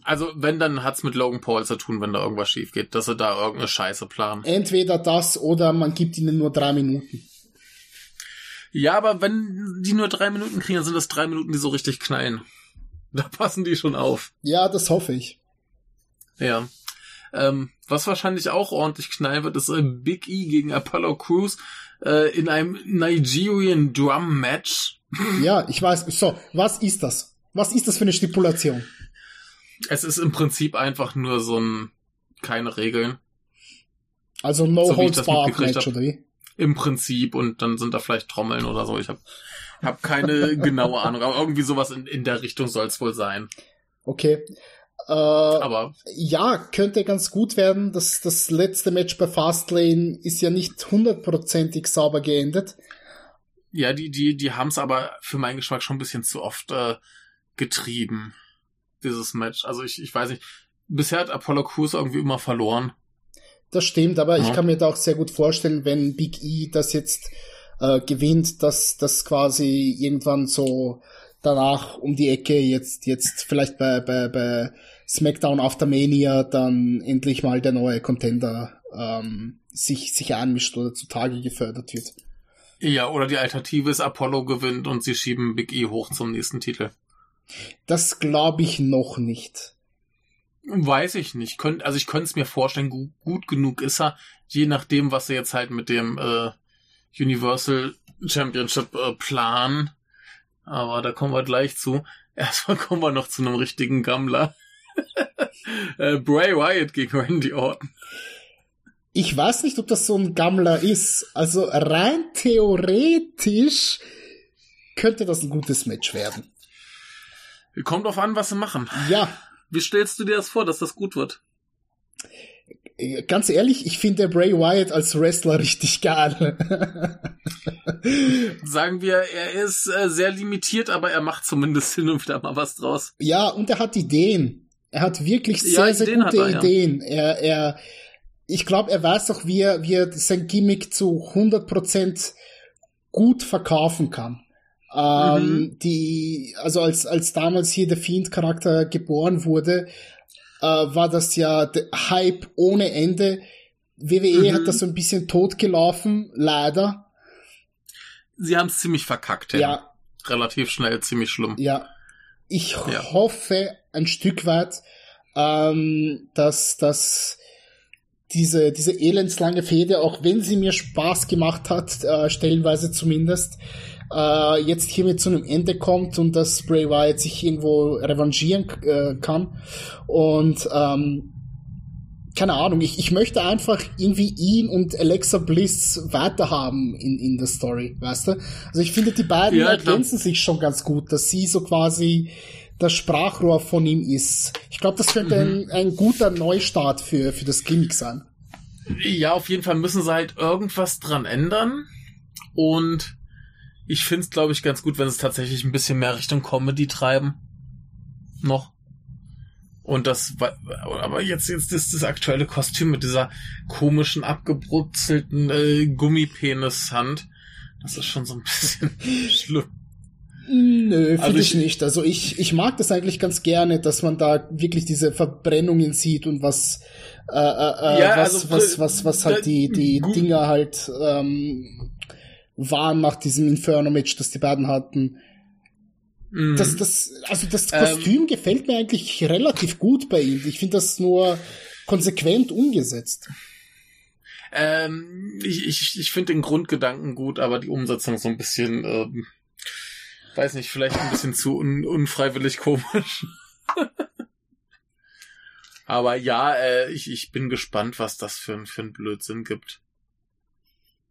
Speaker 2: Also, wenn, dann hat's mit Logan Paul zu tun, wenn da irgendwas schief geht, dass sie da irgendeine Scheiße planen.
Speaker 1: Entweder das oder man gibt ihnen nur drei Minuten.
Speaker 2: Ja, aber wenn die nur drei Minuten kriegen, dann sind das drei Minuten, die so richtig knallen. Da passen die schon auf.
Speaker 1: Ja, das hoffe ich.
Speaker 2: Ja. Ähm, was wahrscheinlich auch ordentlich knallen wird, ist äh, Big E gegen Apollo Crews äh, in einem Nigerian Drum Match.
Speaker 1: Ja, ich weiß. So, was ist das? Was ist das für eine Stipulation?
Speaker 2: Es ist im Prinzip einfach nur so ein keine Regeln.
Speaker 1: Also no so holds barred Match oder wie?
Speaker 2: Im Prinzip und dann sind da vielleicht Trommeln oder so. Ich habe hab keine genaue Ahnung, aber irgendwie sowas in, in der Richtung soll es wohl sein.
Speaker 1: Okay. Äh, aber ja, könnte ganz gut werden. Das, das letzte Match bei Fastlane ist ja nicht hundertprozentig sauber geendet.
Speaker 2: Ja, die, die, die haben es aber für meinen Geschmack schon ein bisschen zu oft äh, getrieben dieses Match. Also ich, ich weiß nicht. Bisher hat Apollo Crews irgendwie immer verloren.
Speaker 1: Das stimmt, aber ja. ich kann mir da auch sehr gut vorstellen, wenn Big E das jetzt äh, gewinnt, dass das quasi irgendwann so danach um die Ecke jetzt, jetzt vielleicht bei, bei, bei SmackDown After Mania dann endlich mal der neue Contender ähm, sich, sich anmischt oder zutage gefördert wird.
Speaker 2: Ja, oder die Alternative ist Apollo gewinnt und sie schieben Big E hoch zum nächsten Titel.
Speaker 1: Das glaube ich noch nicht.
Speaker 2: Weiß ich nicht. Könnt, also ich könnte es mir vorstellen, gut, gut, genug ist er, je nachdem, was sie jetzt halt mit dem äh, Universal Championship äh, planen. Aber da kommen wir gleich zu. Erstmal kommen wir noch zu einem richtigen Gammler. äh, Bray Wyatt gegen Randy Orton.
Speaker 1: Ich weiß nicht, ob das so ein Gammler ist. Also rein theoretisch könnte das ein gutes Match werden.
Speaker 2: Kommt drauf an, was sie machen.
Speaker 1: Ja.
Speaker 2: Wie stellst du dir das vor, dass das gut wird?
Speaker 1: Ganz ehrlich, ich finde der Bray Wyatt als Wrestler richtig geil.
Speaker 2: Sagen wir, er ist äh, sehr limitiert, aber er macht zumindest hin und wieder mal was draus.
Speaker 1: Ja, und er hat Ideen. Er hat wirklich sehr, ja, sehr Ideen gute er, Ideen. Ja. Er, er, ich glaube, er weiß auch, wie er, wie er sein Gimmick zu 100% gut verkaufen kann. Ähm, mhm. Die, also als, als damals hier der Fiend-Charakter geboren wurde, äh, war das ja der Hype ohne Ende. WWE mhm. hat das so ein bisschen totgelaufen, leider.
Speaker 2: Sie haben es ziemlich verkackt, ja. ja. Relativ schnell, ziemlich schlimm.
Speaker 1: Ja. Ich ja. hoffe ein Stück weit, ähm, dass, dass diese, diese elendslange Fehde, auch wenn sie mir Spaß gemacht hat, äh, stellenweise zumindest, äh, jetzt hiermit zu einem Ende kommt und dass Bray Wyatt sich irgendwo revanchieren äh, kann. Und ähm, keine Ahnung, ich, ich möchte einfach irgendwie ihn und Alexa Bliss weiterhaben in, in der Story, weißt du? Also ich finde, die beiden ja, ergänzen sich schon ganz gut, dass sie so quasi das Sprachrohr von ihm ist. Ich glaube, das könnte mhm. ein, ein guter Neustart für, für das Gimmick sein.
Speaker 2: Ja, auf jeden Fall müssen sie halt irgendwas dran ändern. Und ich finde es, glaube ich, ganz gut, wenn es tatsächlich ein bisschen mehr Richtung Comedy treiben. Noch. Und das aber jetzt, jetzt ist das aktuelle Kostüm mit dieser komischen, abgebrutzelten äh, Gummipenis-Hand. Das ist schon so ein bisschen schlimm.
Speaker 1: Nö, finde also ich, ich, nicht. Also ich, ich mag das eigentlich ganz gerne, dass man da wirklich diese Verbrennungen sieht und was, äh, äh, äh ja, was, also, was, was, was halt die, die Dinger halt ähm, waren nach diesem Inferno-Match, das die beiden hatten. Mhm. Das, das, also das Kostüm ähm, gefällt mir eigentlich relativ gut bei ihm. Ich finde das nur konsequent umgesetzt.
Speaker 2: Ähm, ich ich, ich finde den Grundgedanken gut, aber die Umsetzung so ein bisschen, ähm, weiß nicht, vielleicht ein bisschen zu un unfreiwillig komisch. aber ja, äh, ich, ich bin gespannt, was das für, für ein Blödsinn gibt.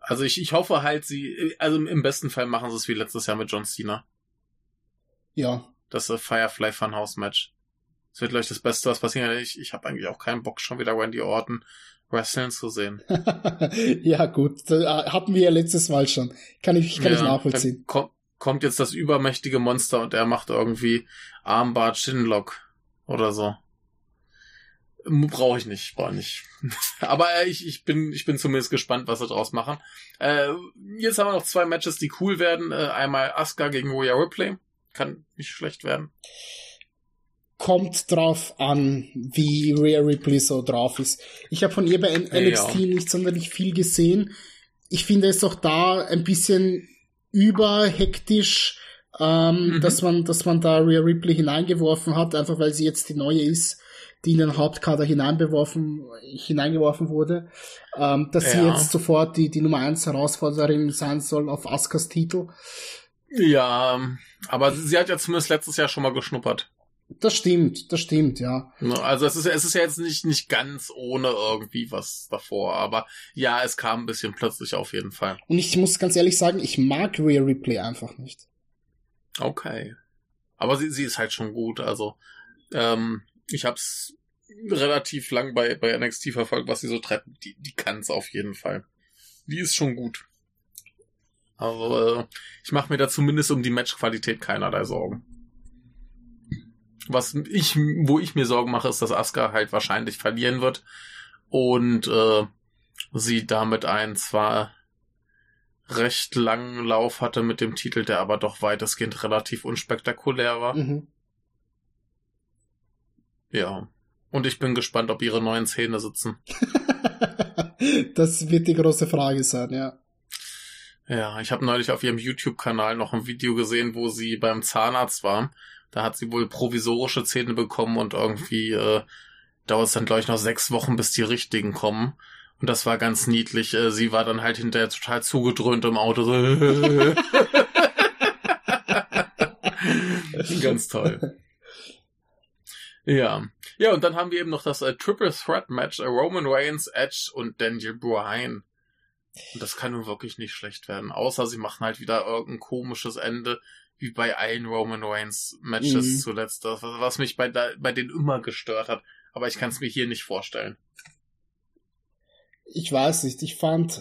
Speaker 2: Also ich, ich hoffe halt, sie, also im besten Fall machen sie es wie letztes Jahr mit John Cena.
Speaker 1: Ja.
Speaker 2: Das äh, Firefly Funhouse Match. Das wird, glaube ich, das Beste, was passieren Ich, ich habe eigentlich auch keinen Bock, schon wieder Randy Orton wrestling zu sehen.
Speaker 1: ja, gut. Äh, hatten wir ja letztes Mal schon. Kann ich, kann ja, ich nachvollziehen.
Speaker 2: Kommt, kommt jetzt das übermächtige Monster und er macht irgendwie Armbart Shinlock oder so. Brauche ich nicht, brauche ich nicht. Aber äh, ich, ich, bin, ich bin zumindest gespannt, was sie draus machen. Äh, jetzt haben wir noch zwei Matches, die cool werden. Äh, einmal Asuka gegen Rhea Ripley kann nicht schlecht werden.
Speaker 1: Kommt drauf an, wie Rhea Ripley so drauf ist. Ich habe von ihr bei NXT ja. nicht sonderlich viel gesehen. Ich finde es auch da ein bisschen überhektisch, ähm, mhm. dass man, dass man da Rhea Ripley hineingeworfen hat, einfach weil sie jetzt die neue ist, die in den Hauptkader hineinbeworfen, hineingeworfen wurde, ähm, dass ja. sie jetzt sofort die, die Nummer 1 Herausforderin sein soll auf Askas Titel.
Speaker 2: Ja, aber sie hat ja zumindest letztes Jahr schon mal geschnuppert.
Speaker 1: Das stimmt, das stimmt, ja.
Speaker 2: Ne, also es ist, es ist ja jetzt nicht, nicht ganz ohne irgendwie was davor, aber ja, es kam ein bisschen plötzlich auf jeden Fall.
Speaker 1: Und ich muss ganz ehrlich sagen, ich mag Rhea Replay einfach nicht.
Speaker 2: Okay. Aber sie, sie ist halt schon gut, also ähm, ich hab's relativ lang bei, bei NXT verfolgt, was sie so treibt. Die, die kann's auf jeden Fall. Die ist schon gut. Also äh, ich mache mir da zumindest um die Matchqualität keinerlei Sorgen. Was ich, wo ich mir Sorgen mache, ist, dass Asuka halt wahrscheinlich verlieren wird und äh, sie damit einen zwar recht langen Lauf hatte mit dem Titel, der aber doch weitestgehend relativ unspektakulär war. Mhm. Ja. Und ich bin gespannt, ob ihre neuen Zähne sitzen.
Speaker 1: das wird die große Frage sein, ja.
Speaker 2: Ja, ich habe neulich auf ihrem YouTube-Kanal noch ein Video gesehen, wo sie beim Zahnarzt war. Da hat sie wohl provisorische Zähne bekommen und irgendwie äh, dauert es dann, glaube ich, noch sechs Wochen, bis die richtigen kommen. Und das war ganz niedlich. Äh, sie war dann halt hinterher total zugedröhnt im Auto. So ganz toll. Ja. Ja, und dann haben wir eben noch das äh, Triple Threat Match. Äh, Roman Reigns, Edge und Daniel Bryan. Und das kann nun wirklich nicht schlecht werden. Außer sie machen halt wieder irgendein komisches Ende, wie bei allen Roman Reigns Matches mhm. zuletzt. Das, was mich bei, bei denen immer gestört hat. Aber ich kann es mir hier nicht vorstellen.
Speaker 1: Ich weiß nicht. Ich fand,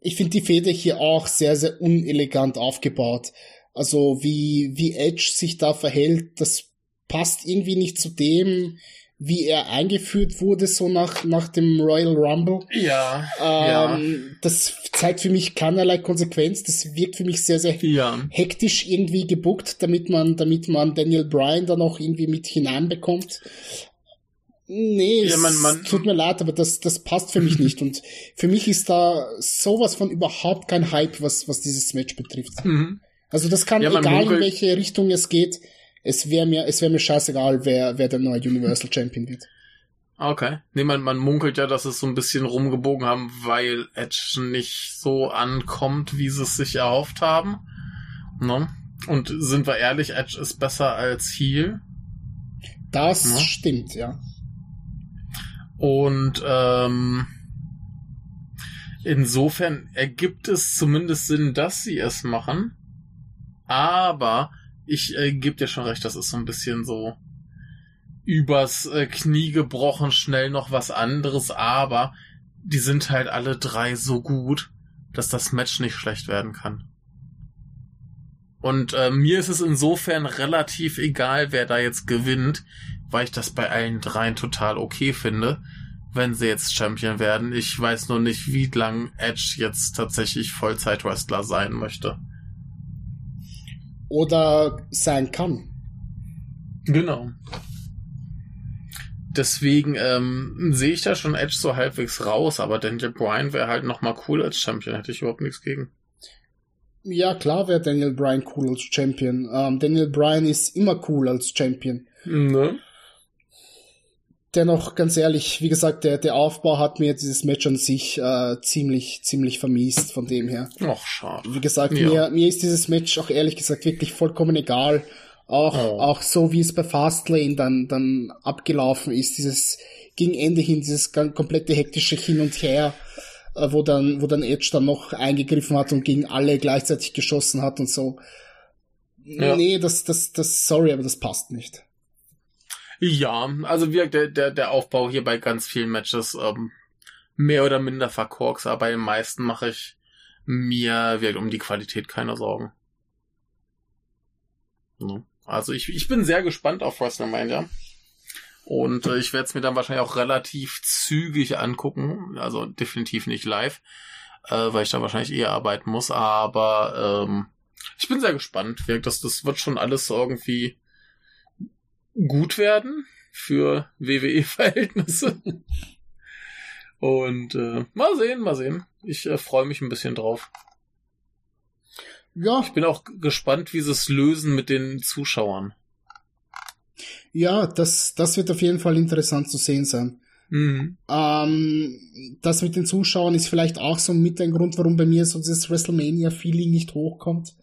Speaker 1: ich finde die Feder hier auch sehr, sehr unelegant aufgebaut. Also wie, wie Edge sich da verhält, das passt irgendwie nicht zu dem, wie er eingeführt wurde, so nach, nach dem Royal Rumble.
Speaker 2: Ja,
Speaker 1: ähm, ja. Das zeigt für mich keinerlei Konsequenz. Das wirkt für mich sehr, sehr ja. hektisch irgendwie gebuckt, damit man, damit man Daniel Bryan dann auch irgendwie mit hineinbekommt. Nee, ja, man, man, tut mir leid, aber das, das passt für mich nicht. Und für mich ist da sowas von überhaupt kein Hype, was, was dieses Match betrifft. Mhm. Also das kann, ja, egal in welche Richtung es geht, es wäre mir, es wäre mir scheißegal, wer, wer der neue Universal Champion wird.
Speaker 2: Okay. Nee, man, man munkelt ja, dass es so ein bisschen rumgebogen haben, weil Edge nicht so ankommt, wie sie es sich erhofft haben. Ne? Und sind wir ehrlich, Edge ist besser als Heel.
Speaker 1: Das ne? stimmt, ja.
Speaker 2: Und ähm, insofern ergibt es zumindest Sinn, dass sie es machen. Aber ich äh, gebe dir schon recht, das ist so ein bisschen so übers äh, Knie gebrochen, schnell noch was anderes, aber die sind halt alle drei so gut, dass das Match nicht schlecht werden kann. Und äh, mir ist es insofern relativ egal, wer da jetzt gewinnt, weil ich das bei allen dreien total okay finde, wenn sie jetzt Champion werden. Ich weiß nur nicht, wie lang Edge jetzt tatsächlich Vollzeit-Wrestler sein möchte.
Speaker 1: Oder sein kann.
Speaker 2: Genau. Deswegen ähm, sehe ich da schon Edge so halbwegs raus, aber Daniel Bryan wäre halt nochmal cool als Champion, hätte ich überhaupt nichts gegen.
Speaker 1: Ja, klar wäre Daniel Bryan cool als Champion. Ähm, Daniel Bryan ist immer cool als Champion. Ne? Dennoch, ganz ehrlich, wie gesagt, der, der Aufbau hat mir dieses Match an sich äh, ziemlich, ziemlich vermiest von dem her.
Speaker 2: Ach, schade.
Speaker 1: Wie gesagt, ja. mir, mir ist dieses Match auch ehrlich gesagt wirklich vollkommen egal. Auch, oh. auch so wie es bei Fastlane dann, dann abgelaufen ist, dieses gegen Ende hin, dieses komplette hektische Hin und Her, äh, wo dann, wo dann Edge dann noch eingegriffen hat und gegen alle gleichzeitig geschossen hat und so. Ja. Nee, das, das, das, sorry, aber das passt nicht.
Speaker 2: Ja, also wie der, der, der Aufbau hier bei ganz vielen Matches ähm, mehr oder minder verkorks, aber den meisten mache ich mir wird um die Qualität keine Sorgen. Also ich, ich bin sehr gespannt auf WrestleMania. Und äh, ich werde es mir dann wahrscheinlich auch relativ zügig angucken. Also definitiv nicht live, äh, weil ich da wahrscheinlich eher arbeiten muss. Aber ähm, ich bin sehr gespannt. Das, das wird schon alles irgendwie gut werden für WWE-Verhältnisse. Und äh, mal sehen, mal sehen. Ich äh, freue mich ein bisschen drauf. Ja. Ich bin auch gespannt, wie sie es lösen mit den Zuschauern.
Speaker 1: Ja, das, das wird auf jeden Fall interessant zu sehen sein. Mhm. Ähm, das mit den Zuschauern ist vielleicht auch so mit ein Grund, warum bei mir so dieses WrestleMania-Feeling nicht hochkommt.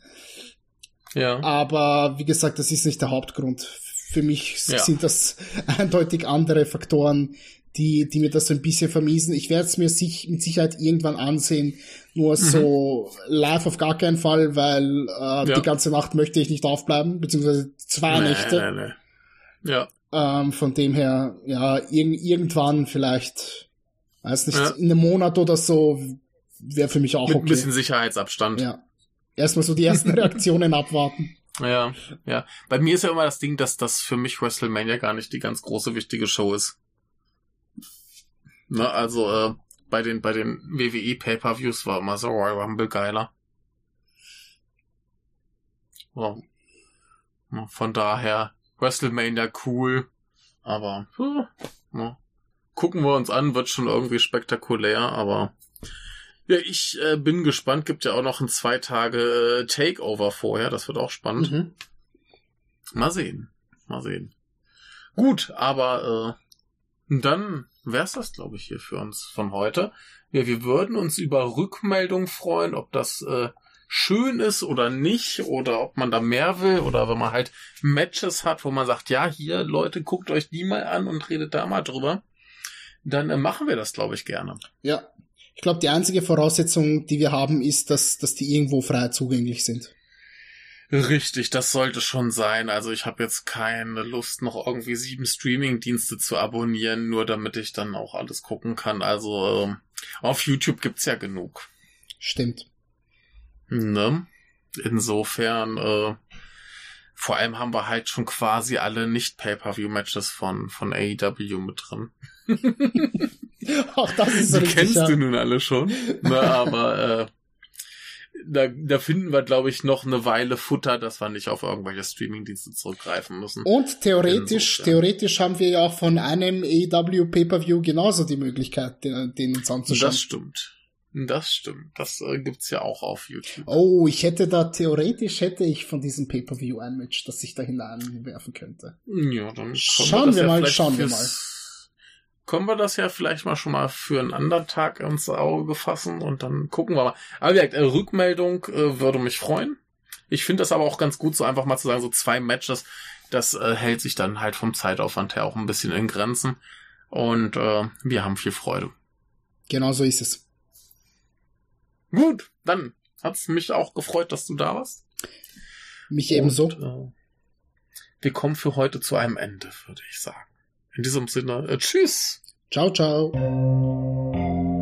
Speaker 1: Ja. Aber wie gesagt, das ist nicht der Hauptgrund. Für mich ja. sind das eindeutig andere Faktoren, die, die mir das so ein bisschen vermiesen. Ich werde es mir sich, mit Sicherheit irgendwann ansehen, nur mhm. so live auf gar keinen Fall, weil äh, ja. die ganze Nacht möchte ich nicht aufbleiben, beziehungsweise zwei nee, Nächte. Nee, nee. Ja. Ähm, von dem her, ja, irg irgendwann vielleicht, weiß nicht, ja. in einem Monat oder so wäre für mich auch
Speaker 2: Mit okay. Mit ein bisschen Sicherheitsabstand.
Speaker 1: Ja. Erstmal so die ersten Reaktionen abwarten.
Speaker 2: Ja, ja. Bei mir ist ja immer das Ding, dass das für mich WrestleMania gar nicht die ganz große wichtige Show ist. Ne, also äh, bei den bei den WWE Pay-per-Views war immer so Royal Rumble geiler. So. Von daher WrestleMania cool, aber ne. gucken wir uns an, wird schon irgendwie spektakulär, aber ja, ich äh, bin gespannt. Gibt ja auch noch ein zwei Tage äh, Takeover vorher. Das wird auch spannend. Mhm. Mal sehen. Mal sehen. Gut, aber äh, dann wär's das, glaube ich, hier für uns von heute. Ja, wir würden uns über Rückmeldung freuen, ob das äh, schön ist oder nicht, oder ob man da mehr will, oder wenn man halt Matches hat, wo man sagt, ja, hier, Leute, guckt euch die mal an und redet da mal drüber. Dann äh, machen wir das, glaube ich, gerne.
Speaker 1: Ja. Ich glaube, die einzige Voraussetzung, die wir haben, ist, dass, dass die irgendwo frei zugänglich sind.
Speaker 2: Richtig, das sollte schon sein. Also ich habe jetzt keine Lust, noch irgendwie sieben Streaming-Dienste zu abonnieren, nur damit ich dann auch alles gucken kann. Also ähm, auf YouTube gibt's ja genug.
Speaker 1: Stimmt.
Speaker 2: Ne? Insofern, äh, vor allem haben wir halt schon quasi alle Nicht-Pay-Per-View-Matches von, von AEW mit drin.
Speaker 1: Ach, das ist so
Speaker 2: Die kennst ja. du nun alle schon. Ne, aber äh, da, da finden wir, glaube ich, noch eine Weile Futter, dass wir nicht auf irgendwelche Streamingdienste zurückgreifen müssen.
Speaker 1: Und theoretisch, theoretisch haben wir ja auch von einem AEW Pay-Per-View genauso die Möglichkeit, den, den uns anzuschauen.
Speaker 2: Das stimmt. Das stimmt. Das äh, gibt's ja auch auf YouTube.
Speaker 1: Oh, ich hätte da theoretisch hätte ich von diesem Pay-per-View ein Match, das ich da hineinwerfen könnte.
Speaker 2: Ja, dann
Speaker 1: schauen wir, wir mal, schauen wir mal
Speaker 2: können wir das ja vielleicht mal schon mal für einen anderen Tag ins Auge fassen und dann gucken wir mal. Aber wie gesagt, äh, Rückmeldung äh, würde mich freuen. Ich finde das aber auch ganz gut, so einfach mal zu sagen, so zwei Matches, das äh, hält sich dann halt vom Zeitaufwand her auch ein bisschen in Grenzen. Und äh, wir haben viel Freude.
Speaker 1: Genau so ist es.
Speaker 2: Gut, dann hat's mich auch gefreut, dass du da warst.
Speaker 1: Mich ebenso. Und, äh,
Speaker 2: wir kommen für heute zu einem Ende, würde ich sagen. In diesem Sinne, äh, tschüss.
Speaker 1: Ciao, ciao.